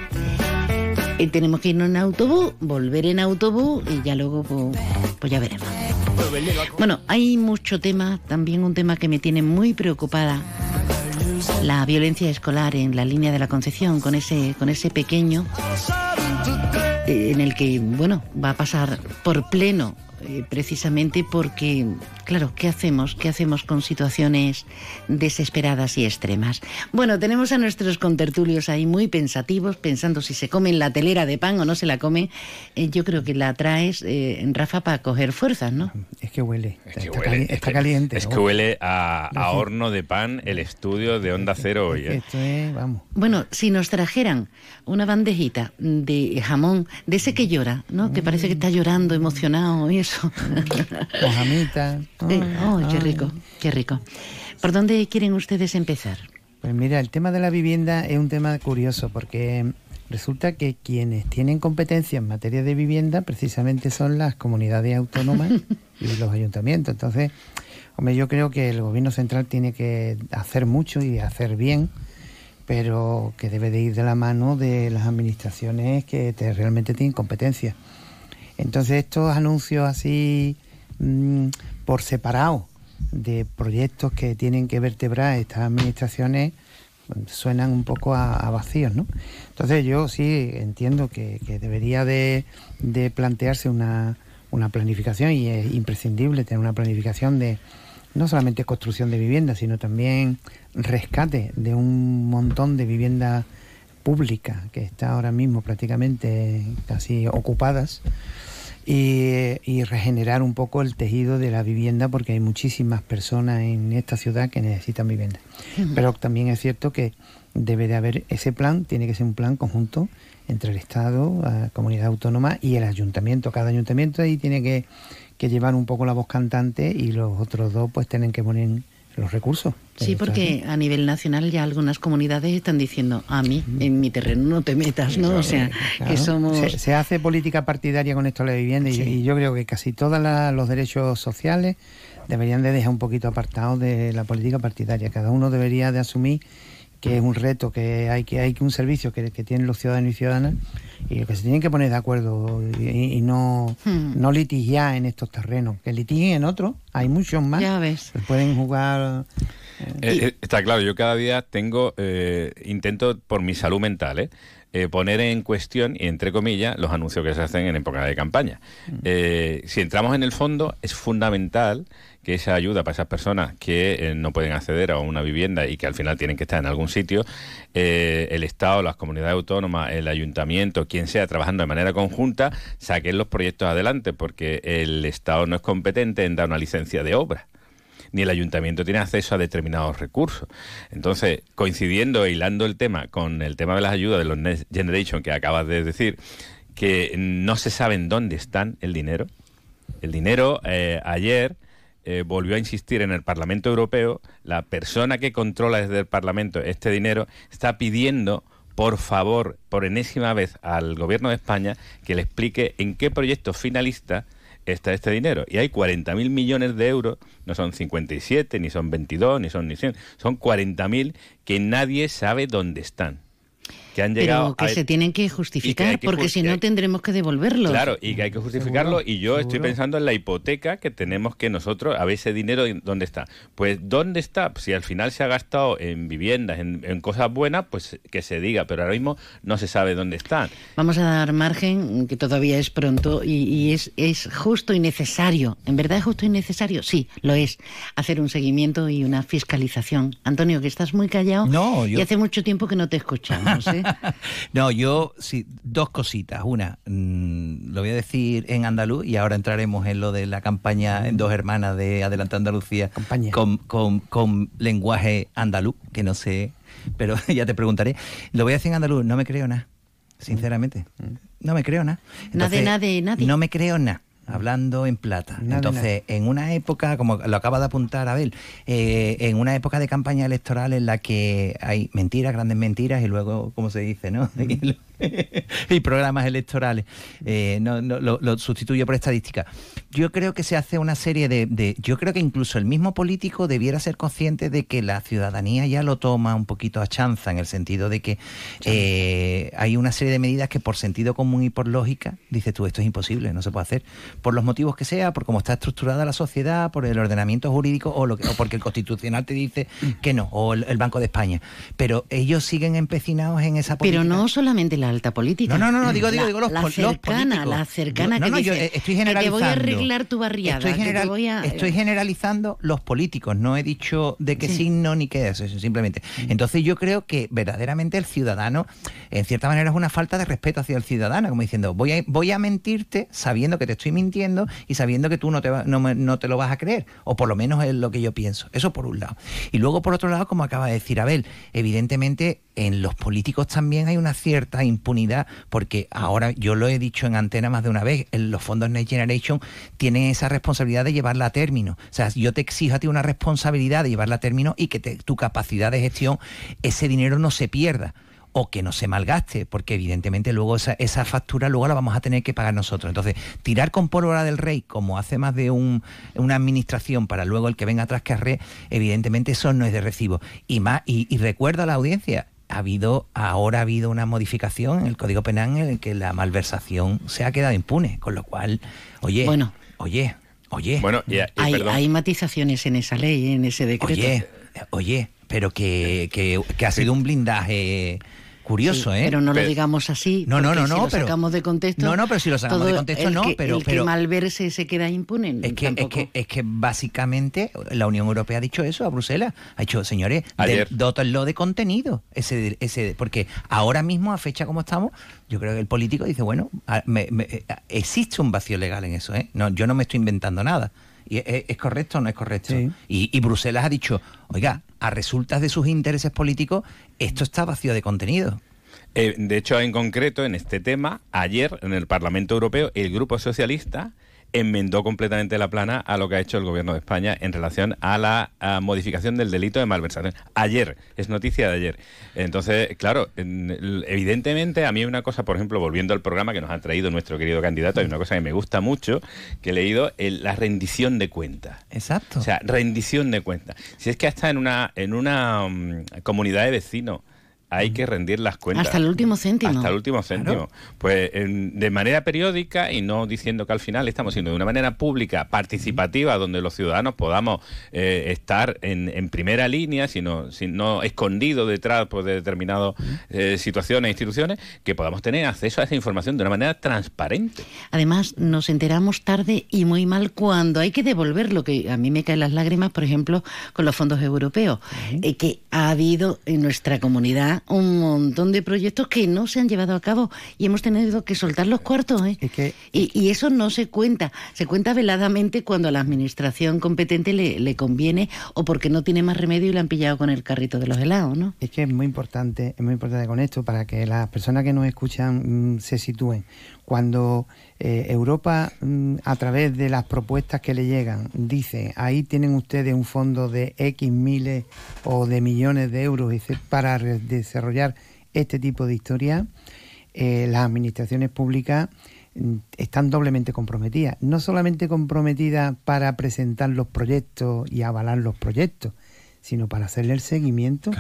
Y tenemos que irnos en autobús, volver en autobús y ya luego pues, pues ya veremos. Bueno, hay mucho tema, también un tema que me tiene muy preocupada. La violencia escolar en la línea de la Concepción, con ese, con ese pequeño en el que, bueno, va a pasar por pleno, eh, precisamente porque, claro, ¿qué hacemos? ¿Qué hacemos con situaciones desesperadas y extremas? Bueno, tenemos a nuestros contertulios ahí muy pensativos, pensando si se comen la telera de pan o no se la comen. Eh, yo creo que la traes, eh, Rafa, para coger fuerzas, ¿no? Es que huele, Es que está, huele, cali- está caliente. Es que huele a, a horno de pan el estudio de Onda Cero hoy. ¿eh? Esto es, vamos. Bueno, si nos trajeran una bandejita de jamón, de ese que llora, ¿no? Que parece que está llorando, emocionado y eso. Mojamita. <laughs> ¡ay, qué rico, qué rico! ¿Por dónde quieren ustedes empezar? Pues mira, el tema de la vivienda es un tema curioso porque resulta que quienes tienen competencia en materia de vivienda precisamente son las comunidades autónomas <laughs> y los ayuntamientos. Entonces, hombre, yo creo que el gobierno central tiene que hacer mucho y hacer bien, pero que debe de ir de la mano de las administraciones que te- realmente tienen competencia. Entonces, estos anuncios así mm, por separado de proyectos que tienen que vertebrar estas administraciones suenan un poco a, a vacíos, ¿no? Entonces yo sí entiendo que, debería de, de plantearse una, una planificación y es imprescindible tener una planificación de no solamente construcción de viviendas, sino también rescate de un montón de viviendas públicas que está ahora mismo prácticamente casi ocupadas y, y regenerar un poco el tejido de la vivienda porque hay muchísimas personas en esta ciudad que necesitan vivienda. Pero también es cierto que debe de haber ese plan, tiene que ser un plan conjunto entre el Estado, la comunidad autónoma y el ayuntamiento. Cada ayuntamiento ahí tiene que, que llevar un poco la voz cantante y los otros dos pues tienen que poner los recursos. Sí, porque a nivel nacional ya algunas comunidades están diciendo, a mí, en mi terreno no te metas, ¿no? O sea, Claro. que somos... Se, se hace política partidaria con esto de la vivienda y, y yo creo que casi todos los derechos sociales deberían de dejar un poquito apartados de la política partidaria. Cada uno debería de asumir que es un reto, que hay que hay que un servicio que, que tienen los ciudadanos y ciudadanas y que se tienen que poner de acuerdo y, y no, Hmm. no litigiar en estos terrenos. Que litigien en otros, hay muchos más. Ya ves. que Pueden jugar... Eh, eh, está claro, yo cada día tengo, eh, intento por mi salud mental, ¿eh? eh, poner en cuestión, y entre comillas, los anuncios que se hacen en época de campaña. Eh, si entramos en el fondo, es fundamental que esa ayuda para esas personas que eh, no pueden acceder a una vivienda y que al final tienen que estar en algún sitio, eh, el Estado, las comunidades autónomas, el ayuntamiento, quien sea, trabajando de manera conjunta, saquen los proyectos adelante, porque el Estado no es competente en dar una licencia de obra ni el ayuntamiento tiene acceso a determinados recursos. Entonces, coincidiendo e hilando el tema con el tema de las ayudas de los Next Generation que acabas de decir, que no se saben dónde están el dinero. El dinero eh, ayer eh, volvió a insistir en el Parlamento Europeo, la persona que controla desde el Parlamento este dinero está pidiendo por favor, por enésima vez al gobierno de España que le explique en qué proyecto finalista está este dinero. Y hay 40.000 millones de euros, no son 57, ni son 22, ni son ni 100, son 40.000 que nadie sabe dónde están. Que han llegado Pero que a- se tienen que justificar, que porque si no justi- tendremos que devolverlos. Claro, y que hay que justificarlo. y yo estoy pensando en la hipoteca que tenemos que nosotros, a ver ese dinero, ¿dónde está? Pues, ¿dónde está? Si al final se ha gastado en viviendas, en, en cosas buenas, pues que se diga, pero ahora mismo no se sabe dónde están. Vamos a dar margen, que todavía es pronto, y, y es, es justo y necesario. ¿En verdad es justo y necesario? Sí, lo es. Hacer un seguimiento y una fiscalización. Antonio, que estás muy callado No, yo- y hace mucho tiempo que no te escuchamos. ¿eh? <laughs> No, yo sí, dos cositas. Una, mm, lo voy a decir en andaluz y ahora entraremos en lo de la campaña en dos hermanas de Adelante Andalucía con, con- con lenguaje andaluz, que no sé, pero <laughs> ya te preguntaré. Lo voy a decir en andaluz, no me creo nada, sinceramente. No me creo nada. Entonces, nade, nadie. No me creo nada. Hablando en plata. Nada, Entonces, en una época, como lo acaba de apuntar Abel, eh, en una época de campaña electoral en la que hay mentiras, grandes mentiras, y luego, ¿cómo se dice, no? <laughs> <laughs> y programas electorales. Eh, no, no, lo, lo sustituyo por estadística. Yo creo que se hace una serie de, de- Yo creo que incluso el mismo político debiera ser consciente de que la ciudadanía ya lo toma un poquito a chanza, en el sentido de que eh, hay una serie de medidas que por sentido común y por lógica, dices tú, esto es imposible, no se puede hacer. Por los motivos que sea, por cómo está estructurada la sociedad, por el ordenamiento jurídico o, lo que- o porque el constitucional te dice que no, o el, el Banco de España. Pero ellos siguen empecinados en esa política. Pero no solamente la alta política. No, no, no, no, digo, digo, La- digo los, la pol- los cercana, políticos. la cercana No, que no, yo dice, eh, estoy "Que generalizando. te voy a arreglar tu barriada, Estoy, que te general- voy a-". estoy generalizando los políticos, no he dicho de qué Sí. signo ni qué es eso, simplemente. Entonces yo creo que verdaderamente el ciudadano, en cierta manera, es una falta de respeto hacia el ciudadano, como diciendo, voy a, voy a mentirte sabiendo que te estoy mintiendo y sabiendo que tú no te, va- no, no te lo vas a creer, o por lo menos es lo que yo pienso. Eso por un lado. Y luego, por otro lado, como acaba de decir Abel, evidentemente en los políticos también hay una cierta impunidad, porque ahora yo lo he dicho en antena más de una vez, los fondos Next Generation tienen esa responsabilidad de llevarla a término. O sea, yo te exijo a ti una responsabilidad de llevarla a término y que tu capacidad de gestión, ese dinero no se pierda o que no se malgaste, porque evidentemente luego esa, esa factura luego la vamos a tener que pagar nosotros. Entonces, tirar con pólvora del rey, como hace más de un, una administración para luego el que venga atrás que arre, evidentemente eso no es de recibo. Y más, y, y a la audiencia, ha habido, ahora ha habido una modificación en el Código Penal en el que la malversación se ha quedado impune, con lo cual, oye, Bueno. oye, oye. Bueno, y, y hay, hay matizaciones en esa ley, en ese decreto. Oye, oye, pero que, que, que ha sido un blindaje curioso, Sí, ¿eh? Pero no Pero- lo digamos así. No, no, porque no, si no, lo pero- sacamos de contexto. No, no, pero si lo sacamos de contexto, el no, que- pero- El pero- que malverse se queda impune. Es que, es, que, es que básicamente la Unión Europea ha dicho eso a Bruselas. Ha dicho, señores, Ayer. de- contenido. Ese, ese, porque ahora mismo, a fecha como estamos, yo creo que el político dice, bueno, a- me- me- existe un vacío legal en eso. ¿eh? No, yo no me estoy inventando nada. ¿Y es, es correcto o no es correcto? Sí. Y, y Bruselas ha dicho, oiga, a resultas de sus intereses políticos, esto está vacío de contenido. Eh, de hecho, en concreto, en este tema, ayer en el Parlamento Europeo, el Grupo Socialista enmendó completamente la plana a lo que ha hecho el Gobierno de España en relación a la a modificación del delito de malversación. Ayer, es noticia de ayer. Entonces, claro, evidentemente a mí hay una cosa, por ejemplo, volviendo al programa que nos ha traído nuestro querido candidato, hay una cosa que me gusta mucho, que he leído, el- la rendición de cuentas. Exacto. O sea, rendición de cuentas. Si es que hasta en una, en una mm, comunidad de vecinos hay que rendir las cuentas. Hasta el último céntimo. Hasta el último céntimo. Pues en- de manera periódica y no diciendo que al final estamos siendo de una manera pública, participativa, donde los ciudadanos podamos eh, estar en, en primera línea, sino, no escondidos detrás pues, de determinadas eh, situaciones e instituciones, que podamos tener acceso a esa información de una manera transparente. Además, nos enteramos tarde y muy mal cuando hay que devolverlo, que a mí me caen las lágrimas, por ejemplo, con los fondos europeos, eh, que ha habido en nuestra comunidad un montón de proyectos que no se han llevado a cabo y hemos tenido que soltar los cuartos. ¿eh? Es que Y, y eso no se cuenta, se cuenta veladamente cuando a la administración competente le, le conviene o porque no tiene más remedio y le han pillado con el carrito de los helados, ¿no? Es que es muy importante, es muy importante con esto para que las personas que nos escuchan mm, se sitúen. Cuando eh, Europa, mm, a través de las propuestas que le llegan, dice, ahí tienen ustedes un fondo de X miles o de millones de euros para desarrollar este tipo de historia, eh, las administraciones públicas mm, están doblemente comprometidas. No solamente comprometidas para presentar los proyectos y avalar los proyectos, sino para hacerle el seguimiento,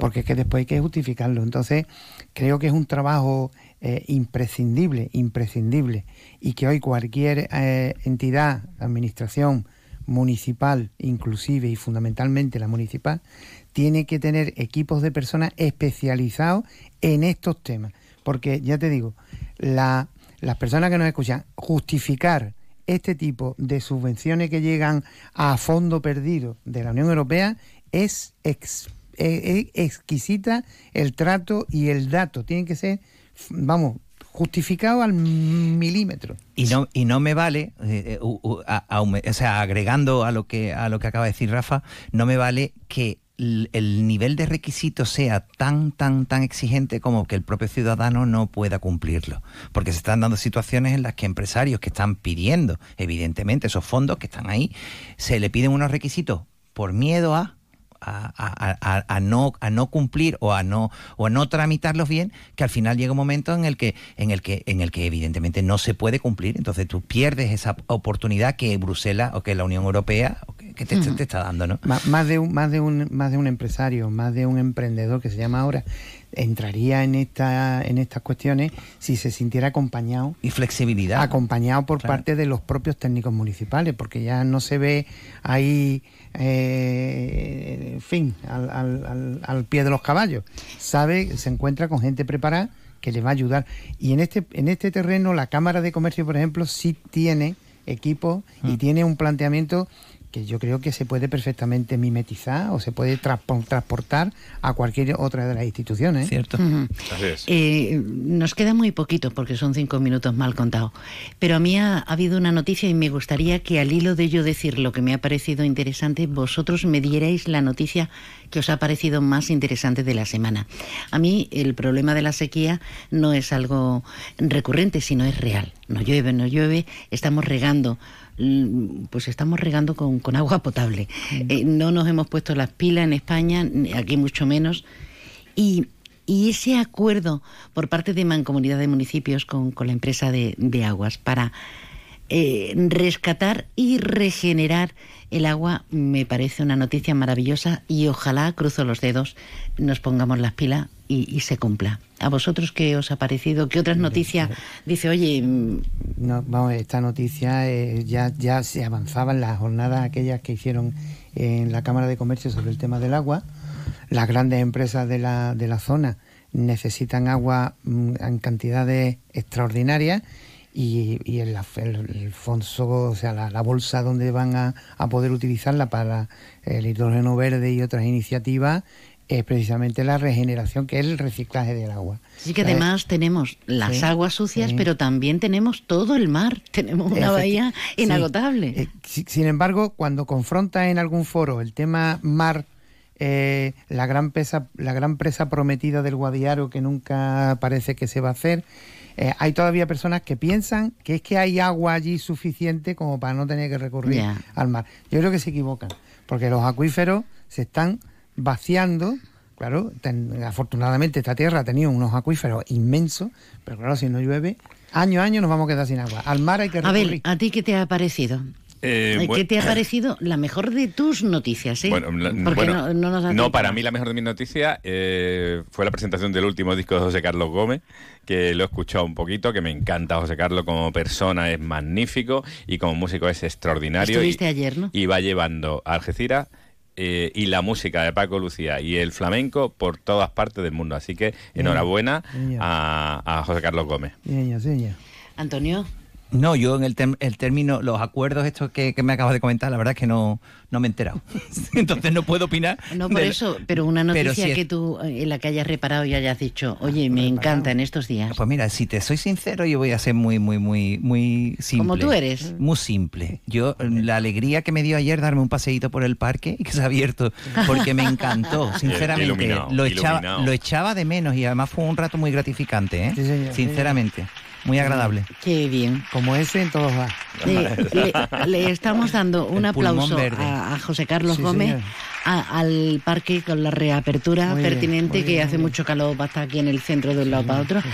porque es que después hay que justificarlo. Entonces, creo que es un trabajo eh, imprescindible, imprescindible, y que hoy cualquier eh, entidad, administración municipal, inclusive y fundamentalmente la municipal, tiene que tener equipos de personas especializados en estos temas. Porque, ya te digo, la- las personas que nos escuchan, justificar este tipo de subvenciones que llegan a fondo perdido de la Unión Europea es, es- es exquisita el trato y el dato. Tienen que ser, vamos, justificado al milímetro. Y no, y no me vale, eh, eh, a- o sea, agregando a lo que a lo que acaba de decir Rafa, no me vale que el nivel de requisitos sea tan, tan, tan exigente como que el propio ciudadano no pueda cumplirlo. Porque se están dando situaciones en las que empresarios que están pidiendo, evidentemente, esos fondos que están ahí, se le piden unos requisitos por miedo a a, a- a- a no a no cumplir o a no o a no tramitarlos bien que al final llega un momento en el que en el que en el que evidentemente no se puede cumplir. Entonces tú pierdes esa oportunidad que Bruselas o que la Unión Europea o que, que te, te- te está dando no Más de, un, más, de un, más de un empresario, más de un emprendedor que se llama ahora, entraría en, esta, en estas cuestiones si se sintiera acompañado. y flexibilidad Acompañado por Claro. parte de los propios técnicos municipales, porque ya no se ve ahí, eh, en fin, al, al- al- al pie de los caballos. Sabe, se encuentra con gente preparada que le va a ayudar. Y en este, en este terreno la Cámara de Comercio, por ejemplo, sí tiene equipo y Mm. tiene un planteamiento que yo creo que se puede perfectamente mimetizar o se puede transportar a cualquier otra de las instituciones. Cierto. Ujú. Así es. Eh, nos queda muy poquito porque son cinco minutos mal contados. Pero a mí ha, ha habido una noticia y me gustaría que al hilo de yo decir lo que me ha parecido interesante, vosotros me dierais la noticia que os ha parecido más interesante de la semana. A mí el problema de la sequía no es algo recurrente, sino es real. No llueve, no llueve, estamos regando. Mm, Pues estamos regando con, con agua potable. Eh, no nos hemos puesto las pilas en España, aquí mucho menos. Y, y ese acuerdo por parte de Mancomunidad de Municipios con, con la empresa de, de aguas para eh, rescatar y regenerar el agua me parece una noticia maravillosa y ojalá, cruzo los dedos, nos pongamos las pilas y, y se cumpla. ¿A vosotros qué os ha parecido? ¿Qué otras noticias dice, oye, mm, No, vamos, esta noticia eh, ya, ya se avanzaba en las jornadas aquellas que hicieron en la Cámara de Comercio sobre el tema del agua. Las grandes empresas de la, de la zona necesitan agua mm, en cantidades extraordinarias y, y el, el, el fonso, o sea, la, la bolsa donde van a, a poder utilizarla para el hidrógeno verde y otras iniciativas es precisamente la regeneración, que es el reciclaje del agua. sí que Eh, además tenemos las sí, aguas sucias, sí. pero también tenemos todo el mar, <laughs> tenemos una bahía inagotable. Eh, si- sin embargo, cuando confronta en algún foro el tema mar, eh, la gran presa, la gran presa prometida del Guadiaro que nunca parece que se va a hacer, eh, hay todavía personas que piensan que es que hay agua allí suficiente como para no tener que recurrir al mar. Yo creo que se equivocan, porque los acuíferos se están vaciando. Claro, ten- afortunadamente esta tierra ha tenido unos acuíferos inmensos, pero claro, si no llueve, año a año nos vamos a quedar sin agua. Al mar hay que recurrir. Abel, ¿a ti qué te ha parecido? Eh, ¿Qué bueno- te ha <laughs> parecido la mejor de tus noticias? ¿eh? Bueno, la- Porque bueno, no, no nos da no, tiempo. para mí la mejor de mis noticias eh, fue la presentación del último disco de José Carlos Gómez, que lo he escuchado un poquito, que me encanta José Carlos como persona, es magnífico y como músico es extraordinario. Estuviste y, ayer, ¿no? Y va llevando a Algeciras eh, y la música de Paco Lucía y el flamenco por todas partes del mundo. Así que enhorabuena a, a José Carlos Gómez. Antonio. No, yo en el, el término, los acuerdos estos que, que me acabas de comentar, la verdad es que no, no me he enterado. <laughs> Entonces no puedo opinar. No por del- eso, pero una Pero noticia es- que tú en la que hayas reparado y hayas dicho, oye, me encanta en estos días. Pues mira, si te soy sincero, yo voy a ser muy, muy, muy, muy simple. Como tú eres. Muy simple. Yo, la alegría que me dio ayer darme un paseíto por el parque y que se ha abierto, porque me encantó, <laughs> sinceramente. Iluminado, lo, echaba, iluminado. lo echaba de menos y además fue un rato muy gratificante, ¿eh? Sí, señor, sí, sinceramente. Muy agradable. Qué bien. Como ese en todos lados. Le, le- le estamos dando un El aplauso a, a José Carlos Sí, Gómez a- al parque con la reapertura Muy pertinente que bien, hace bien. mucho calor para estar aquí en el centro de un lado para otro. sí.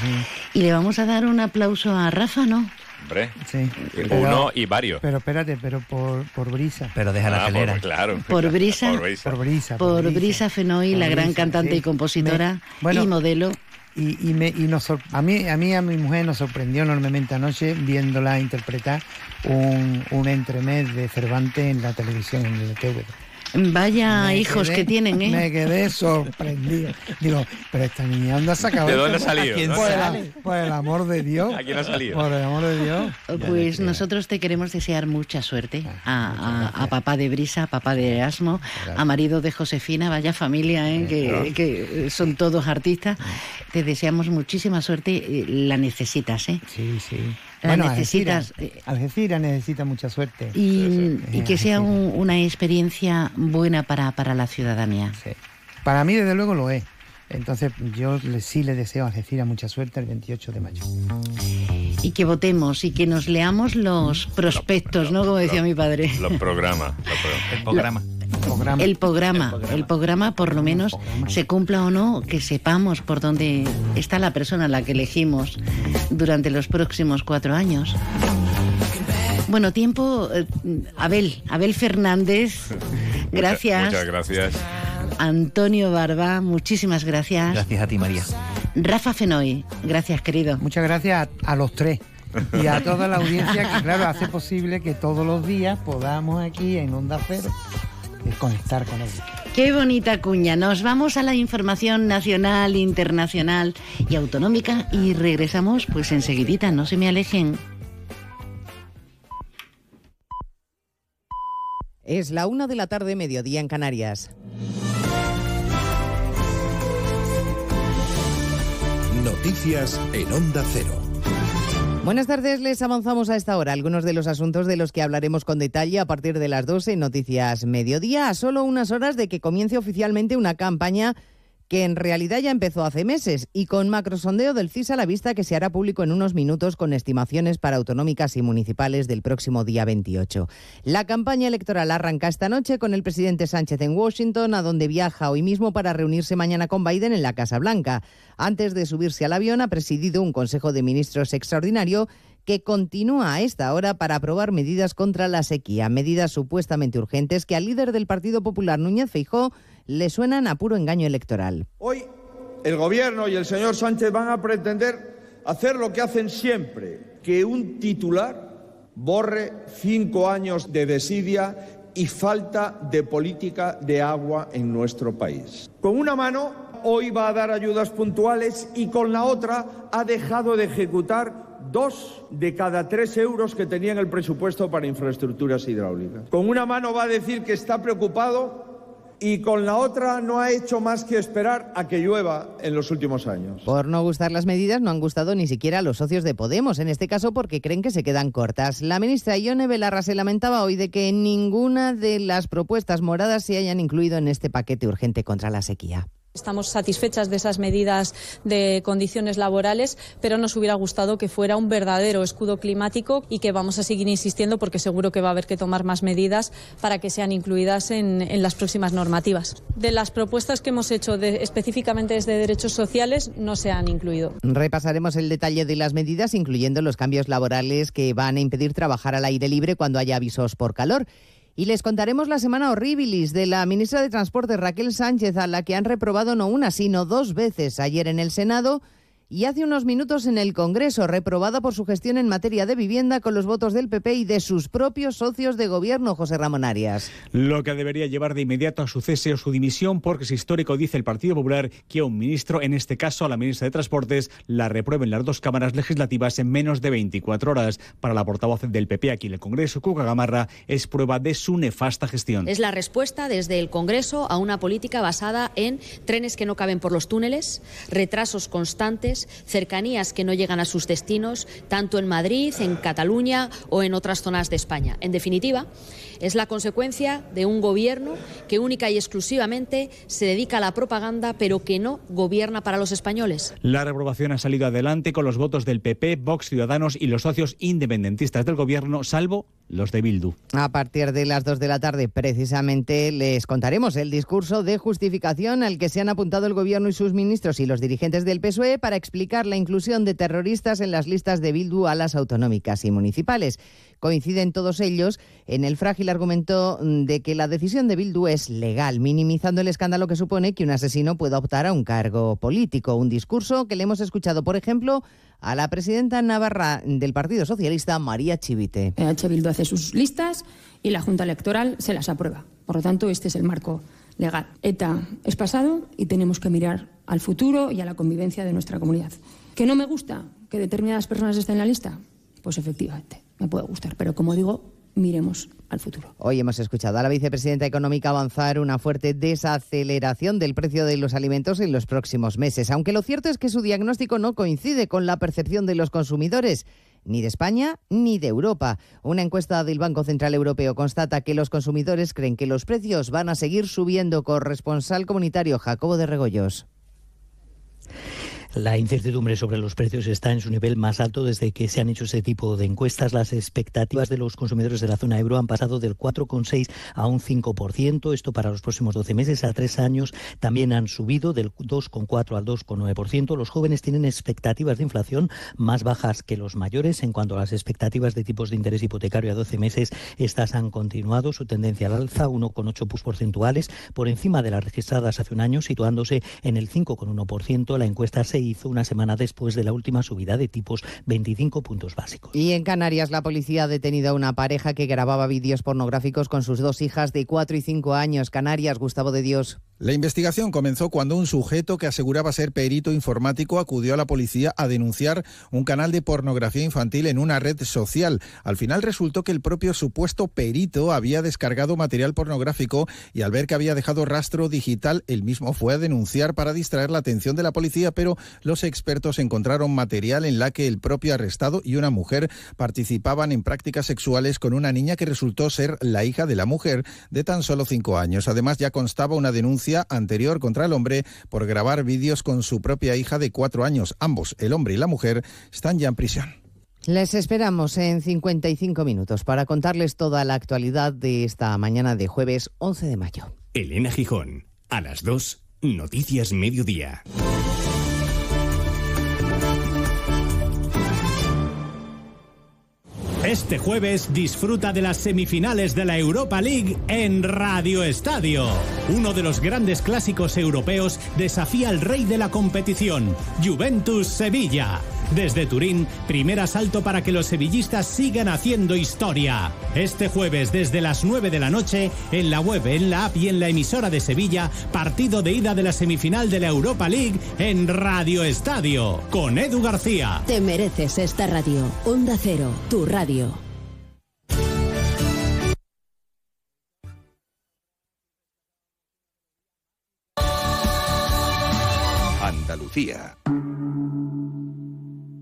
Y le vamos a dar un aplauso a Rafa, ¿no? Hombre, Sí. uno y varios. Pero espérate, pero por, por brisa. Pero deja la Ah, telera. por- claro. Por brisa. Por brisa. Por brisa. Por Brisa Fenoy, Por la gran cantante sí. y compositora Me- bueno, y modelo. Y, y, me, y nos a, mí, a mí, a mi mujer nos sorprendió enormemente anoche viéndola interpretar un, un entremés de Cervantes en la televisión, en el TV. Vaya Me hijos quedé- que tienen, ¿eh? Me quedé sorprendido. Digo, pero esta niña, ¿dónde ha sacado ¿De dónde ha salido? ¿A quién ¿Dónde por, el, sale? por el amor de Dios. ¿A quién ha salido? Por el amor de Dios. Pues nosotros te queremos desear mucha suerte a, a- a papá de Brisa, a papá de Erasmo, a marido de Josefina, vaya familia, ¿eh? que, que son todos artistas. Te deseamos muchísima suerte, la necesitas, ¿eh? Sí, sí. La Bueno, necesitas. Algeciras, Algeciras necesita mucha suerte. Y, que sea un- una experiencia buena para, para la ciudadanía. Sí. Para mí, desde luego, lo es. Entonces, yo le- sí le deseo a Algeciras mucha suerte el 28 de mayo. Y que votemos y que nos leamos los prospectos, ¿no? Como decía mi padre. Los programas. los programas. El <laughs> programa. Programa. El programa, el programa por lo menos se cumpla o no, que sepamos por dónde está la persona a la que elegimos durante los próximos cuatro años. Bueno, tiempo, eh, Abel, Abel Fernández, <laughs> gracias. Muchas gracias. Antonio Barba, muchísimas gracias. Gracias a ti, María. Rafa Fenoy, gracias querido. Muchas gracias a, a los tres y a toda la audiencia que, claro, hace posible que todos los días podamos aquí en Onda Cero conectar con ellos. Qué bonita cuña. Nos vamos a la información nacional, internacional y autonómica y regresamos pues enseguidita, no se me alejen. Es la una de la tarde, mediodía en Canarias. Noticias en Onda Cero. Buenas tardes, les avanzamos a esta hora algunos de los asuntos de los que hablaremos con detalle a partir de las 12 en Noticias Mediodía, a solo unas horas de que comience oficialmente una campaña que en realidad ya empezó hace meses y con macrosondeo del CIS a la vista que se hará público en unos minutos con estimaciones para autonómicas y municipales del próximo día 28. La campaña electoral arranca esta noche con el presidente Sánchez en Washington, a donde viaja hoy mismo para reunirse mañana con Biden en la Casa Blanca. Antes de subirse al avión ha presidido un Consejo de Ministros extraordinario que continúa a esta hora para aprobar medidas contra la sequía, medidas supuestamente urgentes que al líder del Partido Popular, Núñez Feijó, le suenan a puro engaño electoral. Hoy el Gobierno y el señor Sánchez van a pretender hacer lo que hacen siempre, que un titular borre cinco años de desidia y falta de política de agua en nuestro país. Con una mano hoy va a dar ayudas puntuales y con la otra ha dejado de ejecutar dos de cada tres euros que tenía en el presupuesto para infraestructuras hidráulicas. Con una mano va a decir que está preocupado y con la otra no ha hecho más que esperar a que llueva en los últimos años. Por no gustar las medidas, no han gustado ni siquiera a los socios de Podemos, en este caso porque creen que se quedan cortas. La ministra Ione Belarra se lamentaba hoy de que ninguna de las propuestas moradas se hayan incluido en este paquete urgente contra la sequía. Estamos satisfechas de esas medidas de condiciones laborales, pero nos hubiera gustado que fuera un verdadero escudo climático y que vamos a seguir insistiendo porque seguro que va a haber que tomar más medidas para que sean incluidas en, las próximas normativas. De las propuestas que hemos hecho específicamente desde derechos sociales no se han incluido. Repasaremos el detalle de las medidas, incluyendo los cambios laborales que van a impedir trabajar al aire libre cuando haya avisos por calor. Y les contaremos la semana horribilis de la ministra de Transporte Raquel Sánchez, a la que han reprobado no una, sino dos veces ayer en el Senado y hace unos minutos en el Congreso, reprobada por su gestión en materia de vivienda con los votos del PP y de sus propios socios de gobierno, José Ramón Arias. Lo que debería llevar de inmediato a su cese o su dimisión, porque es histórico, dice el Partido Popular, que a un ministro, en este caso a la ministra de Transportes, la reprueben las dos cámaras legislativas en menos de 24 horas. Para la portavoz del PP aquí en el Congreso, Cuca Gamarra, es prueba de su nefasta gestión. Es la respuesta desde el Congreso a una política basada en trenes que no caben por los túneles, retrasos constantes, cercanías que no llegan a sus destinos, tanto en Madrid, en Cataluña o en otras zonas de España. En definitiva, es la consecuencia de un gobierno que única y exclusivamente se dedica a la propaganda, pero que no gobierna para los españoles. La reprobación ha salido adelante con los votos del PP, Vox, Ciudadanos y los socios independentistas del gobierno, salvo los de Bildu. A partir de las 2 de la tarde, precisamente, les contaremos el discurso de justificación al que se han apuntado el gobierno y sus ministros y los dirigentes del PSOE para explicar la inclusión de terroristas en las listas de Bildu a las autonómicas y municipales. Coinciden todos ellos en el frágil argumento de que la decisión de Bildu es legal, minimizando el escándalo que supone que un asesino pueda optar a un cargo político. Un discurso que le hemos escuchado, por ejemplo, a la presidenta navarra del Partido Socialista, María Chivite. EH hace sus listas y la Junta Electoral se las aprueba. Por lo tanto, este es el marco legal. ETA es pasado y tenemos que mirar al futuro y a la convivencia de nuestra comunidad. ¿Que no me gusta que determinadas personas estén en la lista? Pues efectivamente, me puede gustar. Pero como digo, miremos al futuro. Hoy hemos escuchado a la vicepresidenta económica avanzar una fuerte desaceleración del precio de los alimentos en los próximos meses, aunque lo cierto es que su diagnóstico no coincide con la percepción de los consumidores ni de España ni de Europa. Una encuesta del Banco Central Europeo constata que los consumidores creen que los precios van a seguir subiendo. Corresponsal comunitario Jacobo de Regoyos. La incertidumbre sobre los precios está en su nivel más alto desde que se han hecho ese tipo de encuestas. Las expectativas de los consumidores de la zona euro han pasado del 4,6 a un 5%. Esto para los próximos 12 meses. A tres años también han subido del 2,4 al 2,9%. Los jóvenes tienen expectativas de inflación más bajas que los mayores. En cuanto a las expectativas de tipos de interés hipotecario a 12 meses, estas han continuado su tendencia al alza, 1,8 puntos porcentuales, por encima de las registradas hace un año, situándose en el 5,1%. La encuesta se hizo una semana después de la última subida de tipos 25 puntos básicos. Y en Canarias la policía ha detenido a una pareja que grababa vídeos pornográficos con sus dos hijas de 4 y 5 años. Canarias, Gustavo de Dios. La investigación comenzó cuando un sujeto que aseguraba ser perito informático acudió a la policía a denunciar un canal de pornografía infantil en una red social. Al final resultó que el propio supuesto perito había descargado material pornográfico y al ver que había dejado rastro digital, el mismo fue a denunciar para distraer la atención de la policía, pero los expertos encontraron material en la que el propio arrestado y una mujer participaban en prácticas sexuales con una niña que resultó ser la hija de la mujer de tan solo cinco años. Además, ya constaba una denuncia anterior contra el hombre por grabar vídeos con su propia hija de cuatro años. Ambos, el hombre y la mujer, están ya en prisión. Les esperamos en 55 minutos para contarles toda la actualidad de esta mañana de jueves 11 de mayo. Elena Gijón, a las 2, Noticias Mediodía. Este jueves disfruta de las semifinales de la Europa League en Radio Estadio. Uno de los grandes clásicos europeos desafía al rey de la competición, Juventus Sevilla. Desde Turín, primer asalto para que los sevillistas sigan haciendo historia. Este jueves desde las 9 de la noche, en la web, en la app y en la emisora de Sevilla, partido de ida de la semifinal de la Europa League en Radio Estadio, con Edu García. Te mereces esta radio. Onda Cero, tu radio. Andalucía.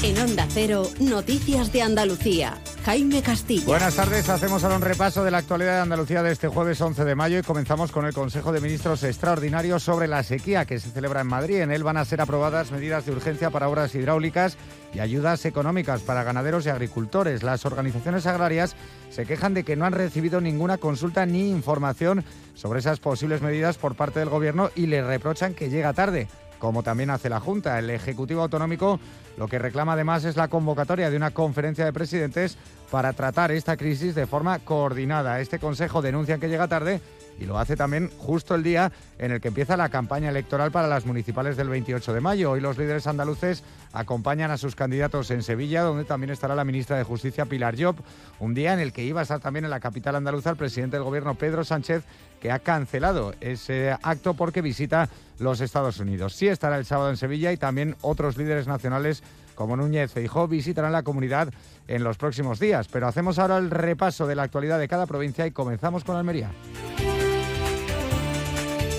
En Onda Cero, Noticias de Andalucía. Jaime Castillo. Buenas tardes, hacemos ahora un repaso de la actualidad de Andalucía de este jueves 11 de mayo y comenzamos con el Consejo de Ministros Extraordinario sobre la sequía que se celebra en Madrid. En él van a ser aprobadas medidas de urgencia para obras hidráulicas y ayudas económicas para ganaderos y agricultores. Las organizaciones agrarias se quejan de que no han recibido ninguna consulta ni información sobre esas posibles medidas por parte del Gobierno y le reprochan que llega tarde como también hace la Junta. El Ejecutivo Autonómico lo que reclama además es la convocatoria de una conferencia de presidentes para tratar esta crisis de forma coordinada. Este Consejo denuncia que llega tarde y lo hace también justo el día en el que empieza la campaña electoral para las municipales del 28 de mayo. Hoy los líderes andaluces acompañan a sus candidatos en Sevilla, donde también estará la ministra de Justicia Pilar Job, un día en el que iba a estar también en la capital andaluza el presidente del gobierno Pedro Sánchez, que ha cancelado ese acto porque visita los Estados Unidos. Sí estará el sábado en Sevilla y también otros líderes nacionales como Núñez Feijó visitarán la comunidad en los próximos días. Pero hacemos ahora el repaso de la actualidad de cada provincia y comenzamos con Almería.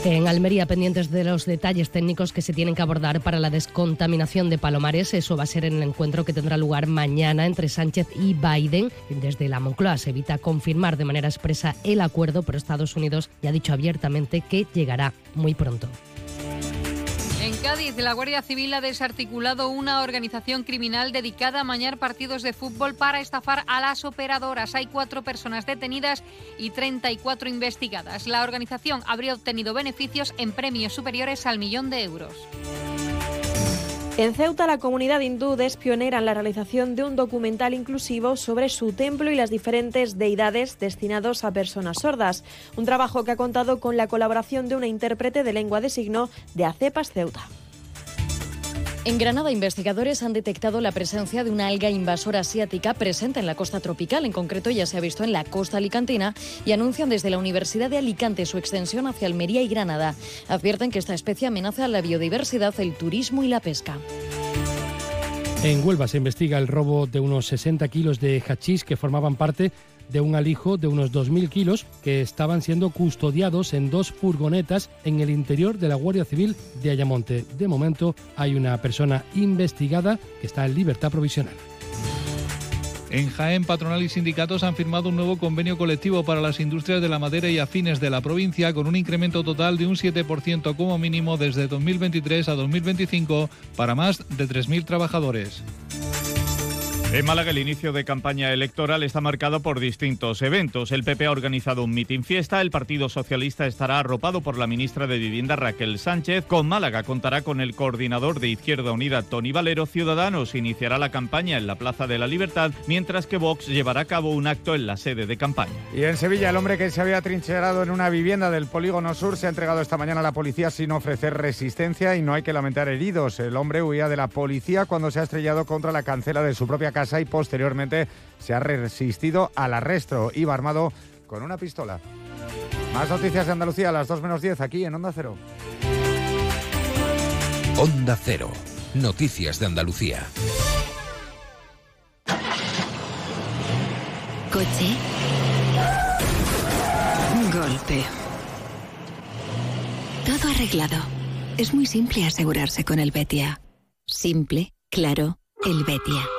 En Almería, pendientes de los detalles técnicos que se tienen que abordar para la descontaminación de Palomares. Eso va a ser en el encuentro que tendrá lugar mañana entre Sánchez y Biden. Desde la Moncloa se evita confirmar de manera expresa el acuerdo, pero Estados Unidos ya ha dicho abiertamente que llegará muy pronto. En Cádiz, la Guardia Civil ha desarticulado una organización criminal dedicada a mañar partidos de fútbol para estafar a las operadoras. Hay cuatro personas detenidas y 34 investigadas. La organización habría obtenido beneficios en premios superiores al millón de euros. En Ceuta, la comunidad hindú es pionera en la realización de un documental inclusivo sobre su templo y las diferentes deidades destinados a personas sordas. Un trabajo que ha contado con la colaboración de una intérprete de lengua de signo de ACEPAS Ceuta. En Granada, investigadores han detectado la presencia de una alga invasora asiática presente en la costa tropical. En concreto, ya se ha visto en la costa alicantina y anuncian desde la Universidad de Alicante su extensión hacia Almería y Granada. Advierten que esta especie amenaza la biodiversidad, el turismo y la pesca. En Huelva se investiga el robo de unos 60 kilos de hachís que formaban parte de un alijo de unos 2.000 kilos que estaban siendo custodiados en dos furgonetas en el interior de la Guardia Civil de Ayamonte. De momento hay una persona investigada que está en libertad provisional. En Jaén, patronal y sindicatos han firmado un nuevo convenio colectivo para las industrias de la madera y afines de la provincia con un incremento total de un 7% como mínimo desde 2023 a 2025 para más de 3.000 trabajadores. En Málaga el inicio de campaña electoral está marcado por distintos eventos. El PP ha organizado un mitin fiesta, el Partido Socialista estará arropado por la ministra de Vivienda Raquel Sánchez, con Málaga contará con el coordinador de Izquierda Unida Tony Valero, Ciudadanos iniciará la campaña en la Plaza de la Libertad, mientras que Vox llevará a cabo un acto en la sede de campaña. Y en Sevilla el hombre que se había trincherado en una vivienda del Polígono Sur se ha entregado esta mañana a la policía sin ofrecer resistencia y no hay que lamentar heridos. El hombre huía de la policía cuando se ha estrellado contra la cancela de su propia casa y posteriormente se ha resistido al arresto. Iba armado con una pistola. Más noticias de Andalucía a las 2 menos 10 aquí en Onda Cero. Onda Cero. Noticias de Andalucía. Coche. Golpe. Todo arreglado. Es muy simple asegurarse con el Betia. Simple, claro, el Betia.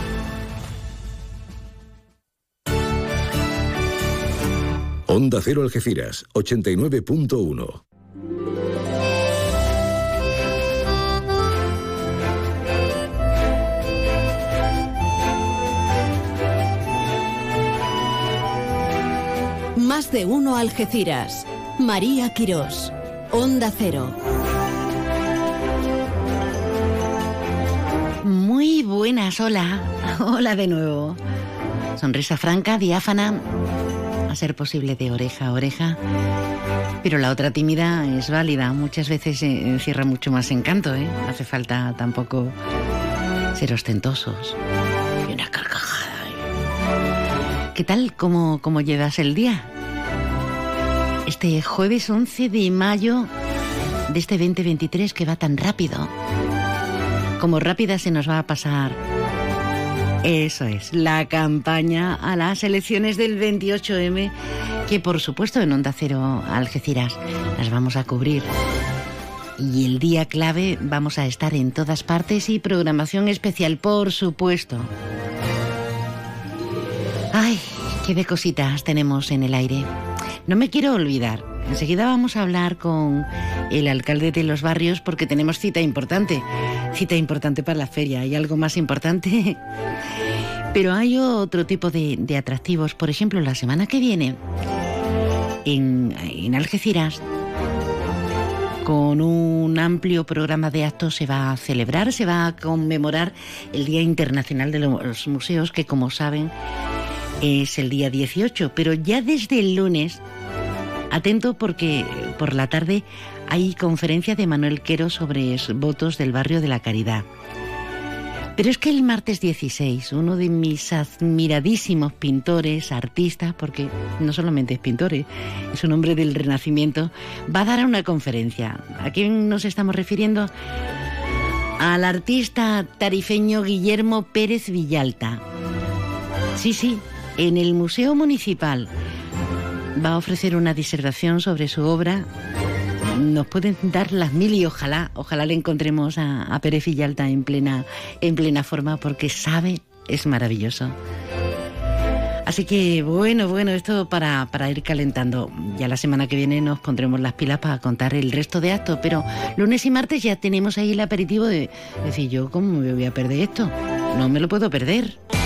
Onda Cero Algeciras, 89.1. Más de uno Algeciras. María Quirós. Onda Cero. Muy buenas, hola. <laughs> Hola de nuevo. Sonrisa franca, diáfana a ser posible de oreja a oreja. Pero la otra tímida es válida, muchas veces encierra mucho más encanto, ¿eh? No hace falta tampoco ser ostentosos. Y una carcajada. ¿eh? ¿Qué tal? ¿Cómo, ¿Cómo llevas el día? Este jueves 11 de mayo de este 2023 que va tan rápido. Como rápida se nos va a pasar eso es, la campaña a las elecciones del 28M, que por supuesto en Onda Cero Algeciras las vamos a cubrir. Y el día clave vamos a estar en todas partes y programación especial, por supuesto. Ay, qué de cositas tenemos en el aire. No me quiero olvidar. Enseguida vamos a hablar con el alcalde de los barrios porque tenemos cita importante. Cita importante para la feria. ¿Hay algo más importante? <laughs> Pero hay otro tipo de, atractivos. Por ejemplo, la semana que viene, en, en Algeciras, con un amplio programa de actos se va a celebrar, se va a conmemorar el Día Internacional de los Museos, que como saben es el día 18, pero ya desde el lunes, atento porque por la tarde hay conferencia de Manuel Quero sobre votos del barrio de la Caridad. Pero es que el martes 16, uno de mis admiradísimos pintores, artistas, porque no solamente es pintor, ¿eh? es un hombre del Renacimiento, va a dar una conferencia. ¿A quién nos estamos refiriendo? Al artista tarifeño Guillermo Pérez Villalta. Sí, sí, en el Museo Municipal va a ofrecer una disertación sobre su obra nos pueden dar las mil y ojalá, ojalá le encontremos a, Pérez Villalta en plena, en plena forma porque sabe, es maravilloso. Así que bueno, bueno, esto para, para, ir calentando. Ya la semana que viene nos pondremos las pilas para contar el resto de actos, pero lunes y martes ya tenemos ahí el aperitivo de decir yo, ¿cómo me voy a perder esto? No me lo puedo perder.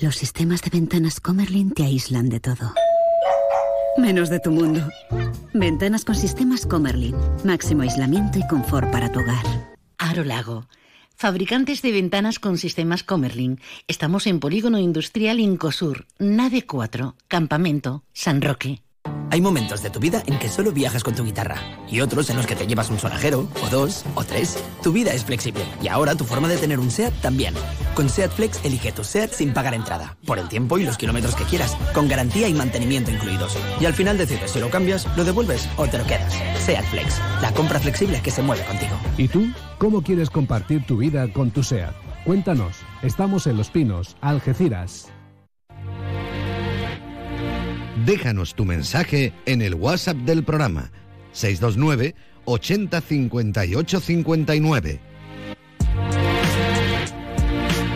Los sistemas de ventanas Comerlin te aíslan de todo. Menos de tu mundo. Ventanas con sistemas Comerlin. Máximo aislamiento y confort para tu hogar. Aro Lago. Fabricantes de ventanas con sistemas Comerlin. Estamos en Polígono Industrial Incosur, Nave 4, Campamento, San Roque. Hay momentos de tu vida en que solo viajas con tu guitarra y otros en los que te llevas un sonajero, o dos, o tres. Tu vida es flexible y ahora tu forma de tener un SEAT también. Con SEAT Flex elige tu SEAT sin pagar entrada, por el tiempo y los kilómetros que quieras, con garantía y mantenimiento incluidos. Y al final decides si lo cambias, lo devuelves o te lo quedas. SEAT Flex, la compra flexible que se mueve contigo. ¿Y tú? ¿Cómo quieres compartir tu vida con tu SEAT? Cuéntanos. Estamos en Los Pinos, Algeciras. Déjanos tu mensaje en el WhatsApp del programa 629 80 58 59.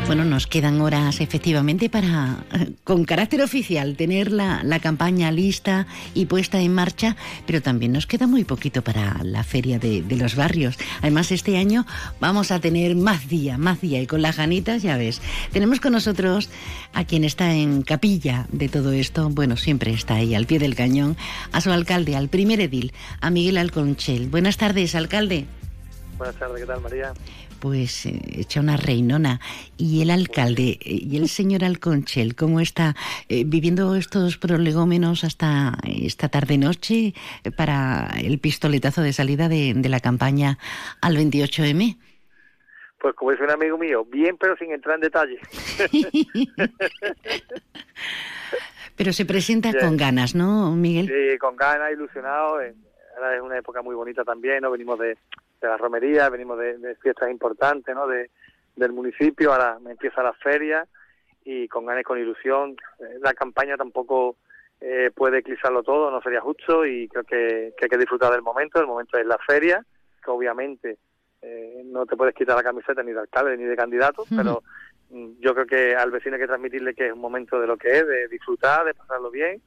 Bueno, nos quedan horas efectivamente para, con carácter oficial, tener la, la, campaña lista y puesta en marcha, pero también nos queda muy poquito para la feria de, de los barrios. Además, este año vamos a tener más día, más día, y con las ganitas, ya ves. Tenemos con nosotros a quien está en capilla de todo esto, bueno, siempre está ahí, al pie del cañón, a su alcalde, al primer edil, a Miguel Alconchel. Buenas tardes, alcalde. Buenas tardes, ¿qué tal, María? pues eh, echa una reinona. ¿Y el alcalde eh, y el señor Alconchel, cómo está eh, viviendo estos prolegómenos hasta esta tarde-noche para el pistoletazo de salida de, de la campaña al 28M? Pues como dice un amigo mío, bien pero sin entrar en detalle. <laughs> pero se presenta con ganas, ¿no, Miguel? Sí, con ganas, ilusionado. Ahora es una época muy bonita también, ¿no? Venimos de, de la romería, venimos de, de, fiestas importantes ¿no? de, del municipio, ahora empieza la feria y con ganas con ilusión. Eh, la campaña tampoco eh, puede eclipsarlo todo, no sería justo y creo que, que, hay que disfrutar del momento, el momento es la feria, que obviamente eh, no te puedes quitar la camiseta ni de alcalde ni de candidato, pero mm, yo creo que al vecino hay que transmitirle que es un momento de lo que es, de disfrutar, de pasarlo bien,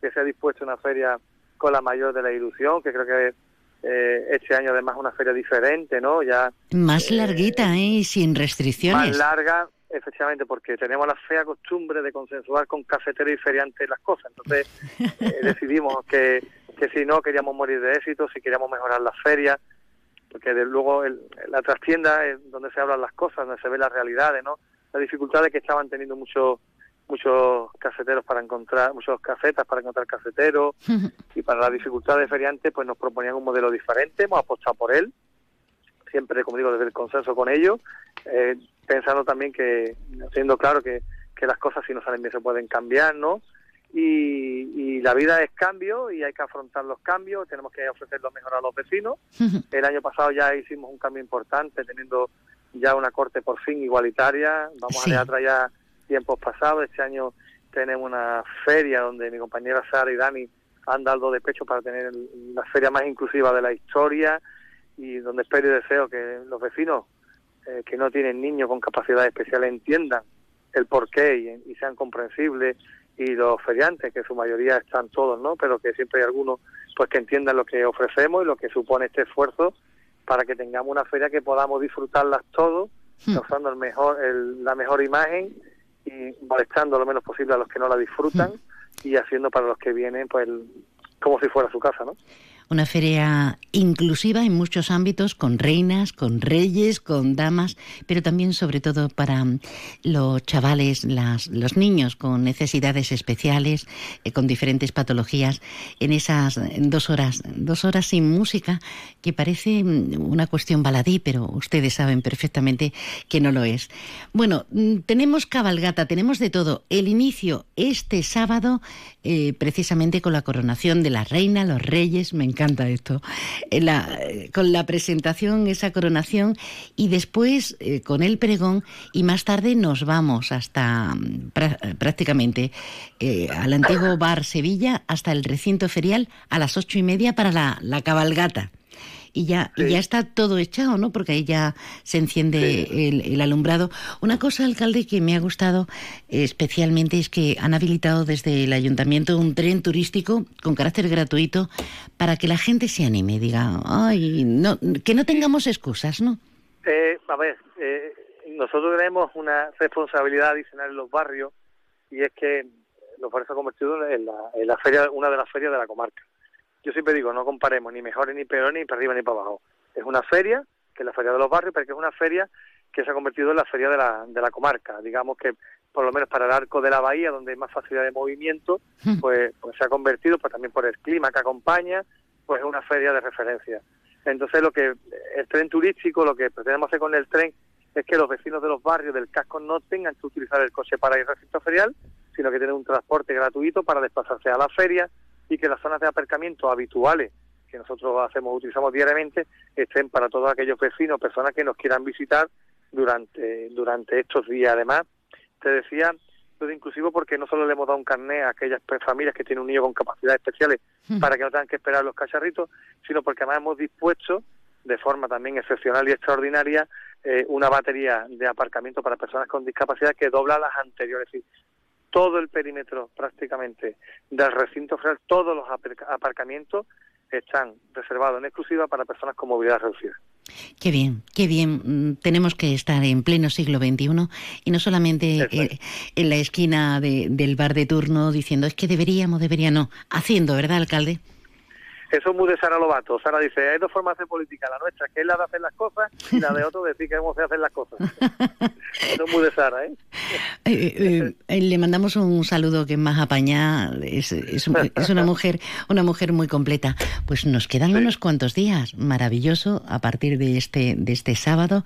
que se ha dispuesto una feria con la mayor de la ilusión, que creo que eh, este año además una feria diferente, ¿no? Ya más larguita, ¿eh? sin restricciones. Más larga, efectivamente, porque tenemos la fea costumbre de consensuar con cafeteros y feriantes las cosas. Entonces <laughs> eh, decidimos que, que si no queríamos morir de éxito, si queríamos mejorar las ferias, porque de luego el, la trastienda es donde se hablan las cosas, donde se ven las realidades, ¿no? Las dificultades que estaban teniendo muchos muchos caseteros para encontrar, muchos casetas para encontrar caseteros <laughs> y para la dificultad de feriantes pues nos proponían un modelo diferente, hemos apostado por él, siempre como digo desde el consenso con ellos, eh, pensando también que, siendo claro que, que las cosas si no salen bien se pueden cambiar, ¿no? Y, y la vida es cambio y hay que afrontar los cambios, tenemos que ofrecer lo mejor a los vecinos. <laughs> El año pasado ya hicimos un cambio importante teniendo ya una corte por fin igualitaria, vamos sí. a dejar ya tiempos pasados. Este año tenemos una feria donde mi compañera Sara y Dani han dado de pecho para tener la feria más inclusiva de la historia y donde espero y deseo que los vecinos eh, que no tienen niños con capacidades especiales entiendan el porqué y, y sean comprensibles y los feriantes, que en su mayoría están todos, ¿no? Pero que siempre hay algunos pues que entiendan lo que ofrecemos y lo que supone este esfuerzo para que tengamos una feria que podamos disfrutarlas todos, hmm. usando el mejor, el, la mejor imagen molestando lo menos posible a los que no la disfrutan y haciendo para los que vienen pues como si fuera su casa, ¿no? Una feria inclusiva en muchos ámbitos, con reinas, con reyes, con damas, pero también sobre todo para los chavales, las, los niños con necesidades especiales, eh, con diferentes patologías, en esas dos horas, dos horas sin música, que parece mm, una cuestión baladí, pero ustedes saben perfectamente que no lo es. Bueno, mm, tenemos cabalgata, tenemos de todo. El inicio este sábado, eh, precisamente con la coronación de la reina, los reyes, me encanta esto, eh, eh, con la presentación, esa coronación, y después con el pregón, y más tarde nos vamos hasta mm, prácticamente al antiguo bar Sevilla, hasta el recinto ferial a las ocho y media para la, la cabalgata y ya, ya está todo echado, ¿no? Porque ahí ya se enciende el, alumbrado. Una cosa, alcalde, que me ha gustado especialmente es que han habilitado desde el ayuntamiento un tren turístico con carácter gratuito para que la gente se anime, diga, ay, no, que no tengamos excusas, ¿no? Eh, a ver, eh, nosotros tenemos una responsabilidad adicional en los barrios y es que los barrios se han convertido en la, en la feria, una de las ferias de la comarca yo siempre digo, no comparemos ni mejores ni peores, ni para arriba ni para abajo. Es una feria, que es la feria de los barrios, pero que es una feria que se ha convertido en la feria de la, de la comarca. Digamos que, por lo menos para el arco de la bahía, donde hay más facilidad de movimiento, hmm. pues, pues se ha convertido, pues también por el clima que acompaña, pues es una feria de referencia. Entonces, lo que el tren turístico, lo que pretendemos hacer con el tren es que los vecinos de los barrios del casco no tengan que utilizar el coche para ir al recinto ferial, sino que tienen un transporte gratuito para desplazarse a la feria, y que las zonas de aparcamiento habituales que nosotros hacemos, utilizamos diariamente, estén para todos aquellos vecinos, personas que nos quieran visitar durante, durante estos días. Además, te decía lo de inclusivo porque no solo le hemos dado un carné a aquellas familias que tienen un niño con capacidades especiales hmm. para que no tengan que esperar los cacharritos, sino porque además hemos dispuesto de forma también excepcional y extraordinaria eh, una batería de aparcamiento para personas con discapacidad que dobla las anteriores todo el perímetro prácticamente del recinto federal, todos los aparcamientos están reservados en exclusiva para personas con movilidad reducida. Qué bien, qué bien. Mm, tenemos que estar en pleno siglo XXI y no solamente eh, en la esquina del bar de turno diciendo es que deberíamos, debería no, haciendo, ¿verdad, alcalde? Eso es muy de Sara Lobato. Sara dice, hay dos formas de política, la nuestra, que es la de hacer las cosas, y la de otro decir que hemos de hacer las cosas. <laughs> Eso es muy de Sara, ¿eh? Eh, ¿eh? eh, le mandamos un saludo que es más apañada, es, es, una mujer una mujer muy completa. Pues nos quedan unos cuantos días, maravilloso, a partir de este, de este sábado,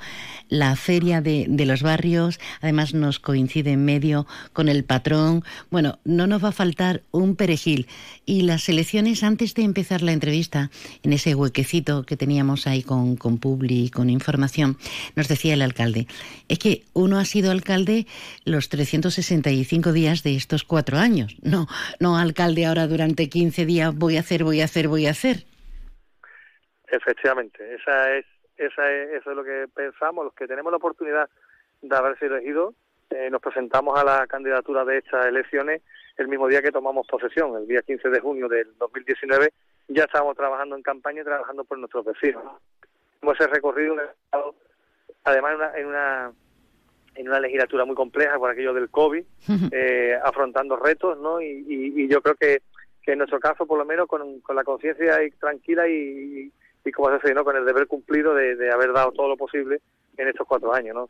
la feria de, de los barrios, además nos coincide en medio con el patrón. Bueno, no nos va a faltar un perejil. Y las elecciones, antes de empezar la entrevista, en ese huequecito que teníamos ahí con, con Publi, con información, nos decía el alcalde, es que uno ha sido alcalde los 365 días de estos cuatro años, no, no alcalde ahora durante 15 días voy a hacer, voy a hacer, voy a hacer. Efectivamente, esa es, esa es, eso es lo que pensamos, los que tenemos la oportunidad de haberse elegido, eh, nos presentamos a la candidatura de estas elecciones el mismo día que tomamos posesión, el día 15 de junio del 2019, ya estábamos trabajando en campaña y trabajando por nuestros vecinos. Hemos recorrido además en una, en una, legislatura muy compleja por aquello del COVID, eh, afrontando retos, ¿no? Y, yo creo que, que en nuestro caso, por lo menos, con, con la conciencia tranquila y, y, como se dice, ¿no? Con el deber cumplido de, de haber dado todo lo posible en estos cuatro años, ¿no?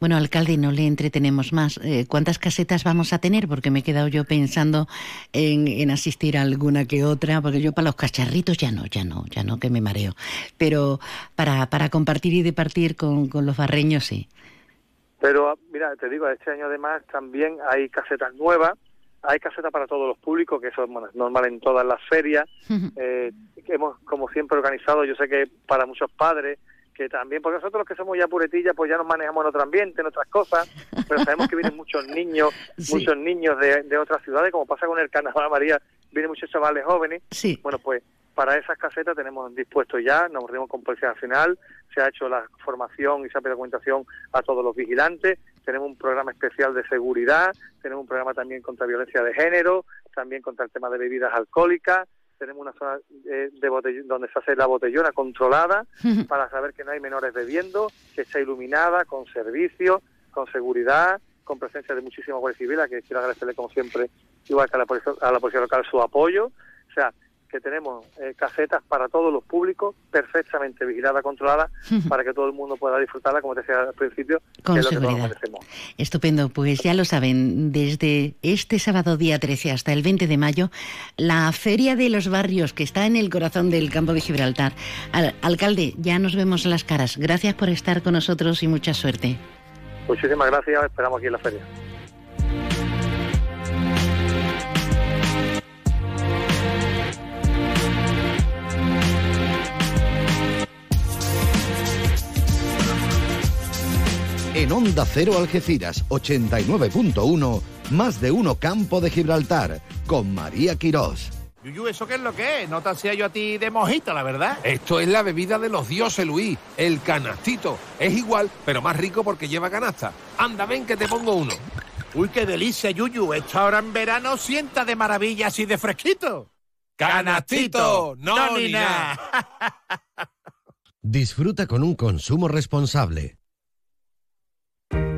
Bueno, alcalde, no le entretenemos más. Eh, ¿Cuántas casetas vamos a tener? Porque me he quedado yo pensando en, asistir a alguna que otra, porque yo para los cacharritos ya no, ya no, ya no, que me mareo. Pero para, para compartir y departir con, con los barreños, sí. Pero mira, te digo, este año además también hay casetas nuevas, hay casetas para todos los públicos, que eso es normal en todas las ferias. <laughs> eh, hemos, como siempre, organizado, yo sé que para muchos padres, que también, porque nosotros los que somos ya puretillas, pues ya nos manejamos en otro ambiente, en otras cosas, pero sabemos que vienen muchos <laughs> niños, muchos niños de, de, otras ciudades, como pasa con el Carnaval María, vienen muchos chavales jóvenes. Bueno, pues para esas casetas tenemos dispuesto ya, nos reunimos con Policía Nacional, se ha hecho la formación y se ha pedido documentación a todos los vigilantes, tenemos un programa especial de seguridad, tenemos un programa también contra violencia de género, también contra el tema de bebidas alcohólicas, tenemos una zona eh, de donde se hace la botellona controlada para saber que no hay menores bebiendo, que está iluminada, con servicio, con seguridad, con presencia de muchísimos guardias civiles, que quiero agradecerle como siempre, igual que a la, policía, a la policía local, su apoyo. O sea, que tenemos eh, casetas para todos los públicos, perfectamente vigilada, controlada, <laughs> para que todo el mundo pueda disfrutarla, como te decía al principio, Con que es lo que todos seguridad. merecemos. Estupendo, pues ya lo saben, desde este sábado día 13 hasta el 20 de mayo, la Feria de los Barrios, que está en el corazón del campo de Gibraltar. Al- alcalde, ya nos vemos las caras. Gracias por estar con nosotros y mucha suerte. Muchísimas gracias, esperamos aquí en la feria. En Onda Cero Algeciras 89.1, más de uno Campo de Gibraltar, con María Quirós. Yuyu, ¿eso qué es lo que es? No te hacía yo a ti de mojito, la verdad. Esto es la bebida de los dioses, Luis, el canastito. Es igual, pero más rico porque lleva canasta. Anda, ven que te pongo uno. Uy, qué delicia, Yuyu. Esto ahora en verano sienta de maravilla así de fresquito. ¡Canastito! No, ni nada. <laughs> Disfruta con un consumo responsable.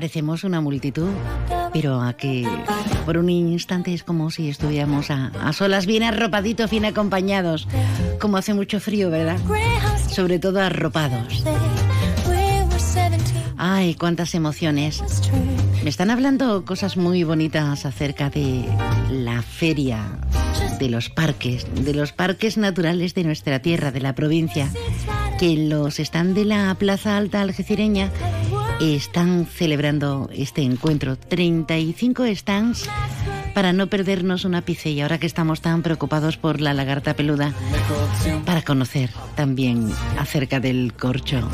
Parecemos una multitud, pero a que por un instante es como si estuviéramos a, a solas, bien arropaditos, bien acompañados. Como hace mucho frío, ¿verdad? Sobre todo arropados. Ay, cuántas emociones. Me están hablando cosas muy bonitas acerca de la feria, de los parques, de los parques naturales de nuestra tierra, de la provincia, que los están de la Plaza Alta Algecireña están celebrando este encuentro. 35 stands para no perdernos un ápice y ahora que estamos tan preocupados por la lagarta peluda, para conocer también acerca del corcho.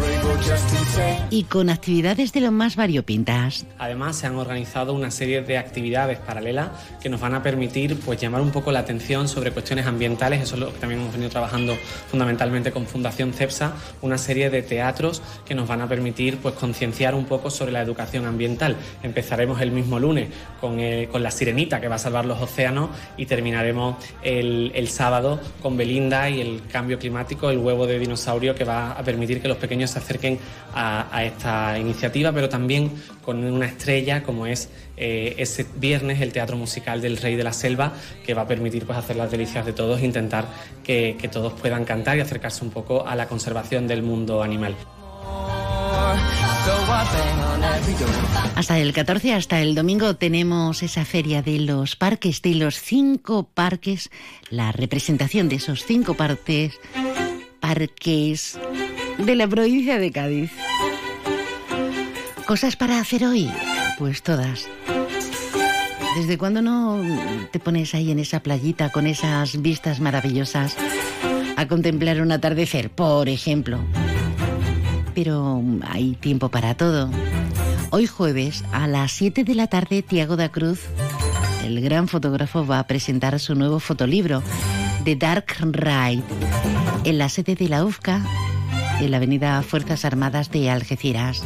Y con actividades de lo más variopintas. Además, se han organizado una serie de actividades paralelas que nos van a permitir pues, llamar un poco la atención sobre cuestiones ambientales. Eso es lo que también hemos venido trabajando fundamentalmente con Fundación CEPSA, una serie de teatros que nos van a permitir pues, concienciar un poco sobre la educación ambiental. Empezaremos el mismo lunes con, eh, con La Sirenita, que va a salvar los océanos, y terminaremos el, sábado con Belinda y el cambio climático, el huevo de dinosaurio, que va a permitir que los pequeños se acerquen a, esta iniciativa, pero también con una estrella como es eh, ese viernes el Teatro Musical del Rey de la Selva, que va a permitir pues, hacer las delicias de todos intentar que todos puedan cantar y acercarse un poco a la conservación del mundo animal. Hasta el 14, hasta el domingo, tenemos esa feria de los parques, de los cinco parques, la representación de esos cinco parques, parques de la provincia de Cádiz. ¿Cosas para hacer hoy? Pues todas. ¿Desde cuándo no te pones ahí en esa playita con esas vistas maravillosas a contemplar un atardecer, por ejemplo? Pero hay tiempo para todo. Hoy jueves a las 7 de la tarde, Tiago da Cruz, el gran fotógrafo, va a presentar su nuevo fotolibro, The Dark Ride, en la sede de la UFCA, en la avenida Fuerzas Armadas de Algeciras.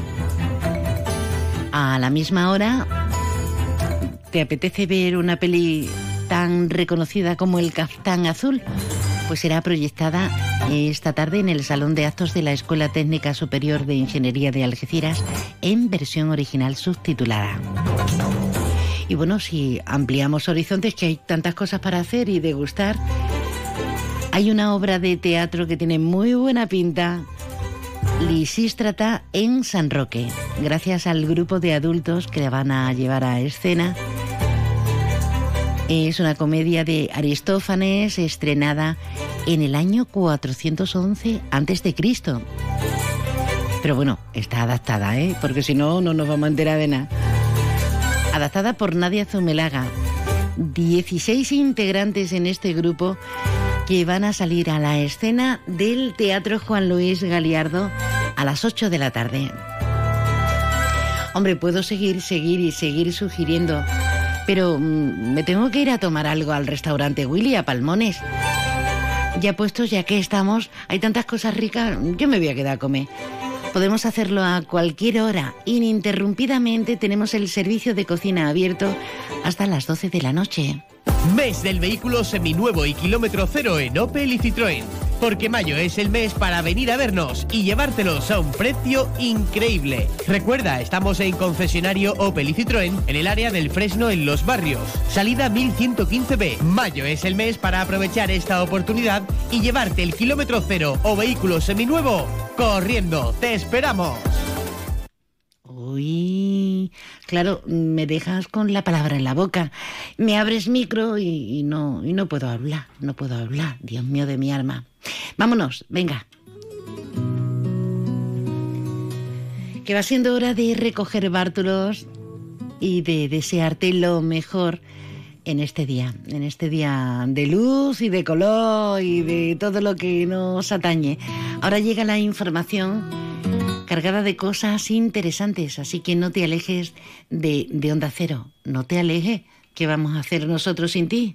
A la misma hora, ¿te apetece ver una peli tan reconocida como El Caftán Azul? Pues será proyectada esta tarde en el Salón de Actos de la Escuela Técnica Superior de Ingeniería de Algeciras en versión original subtitulada. Y bueno, si ampliamos horizontes, que hay tantas cosas para hacer y degustar, hay una obra de teatro que tiene muy buena pinta, Lisístrata en San Roque, gracias al grupo de adultos que la van a llevar a escena. Es una comedia de Aristófanes estrenada en el año 411 a.C. Pero bueno, está adaptada, ¿eh? Porque si no, no nos vamos a enterar de nada. Adaptada por Nadia Zumelaga. 16 integrantes en este grupo que van a salir a la escena del Teatro Juan Luis Galiardo a las 8 de la tarde. Hombre, puedo seguir, seguir y seguir sugiriendo, pero mm, me tengo que ir a tomar algo al restaurante Willy a Palmones. Ya puestos, ya que estamos, hay tantas cosas ricas, yo me voy a quedar a comer. Podemos hacerlo a cualquier hora. Ininterrumpidamente tenemos el servicio de cocina abierto hasta las 12 de la noche. Mes del vehículo seminuevo y kilómetro cero en Opel y Citroën. Porque mayo es el mes para venir a vernos y llevártelos a un precio increíble. Recuerda, estamos en concesionario Opel y Citroën en el área del Fresno en Los Barrios. Salida 1115B. Mayo es el mes para aprovechar esta oportunidad y llevarte el kilómetro cero o vehículo seminuevo corriendo. ¡Te esperamos! Uy, claro, me dejas con la palabra en la boca. Me abres micro y, y no, y no puedo hablar, no puedo hablar, Dios mío de mi alma. Vámonos, venga. Que va siendo hora de recoger bártulos y de desearte lo mejor en este día, en este día de luz y de color y de todo lo que nos atañe. Ahora llega la información cargada de cosas interesantes, así que no te alejes de, de Onda Cero, no te alejes, ¿qué vamos a hacer nosotros sin ti?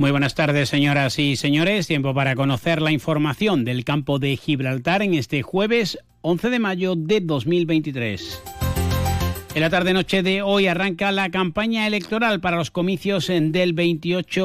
Muy buenas tardes, señoras y señores. Tiempo para conocer la información del campo de Gibraltar en este jueves 11 de mayo de 2023. En la tarde-noche de hoy arranca la campaña electoral para los comicios del 28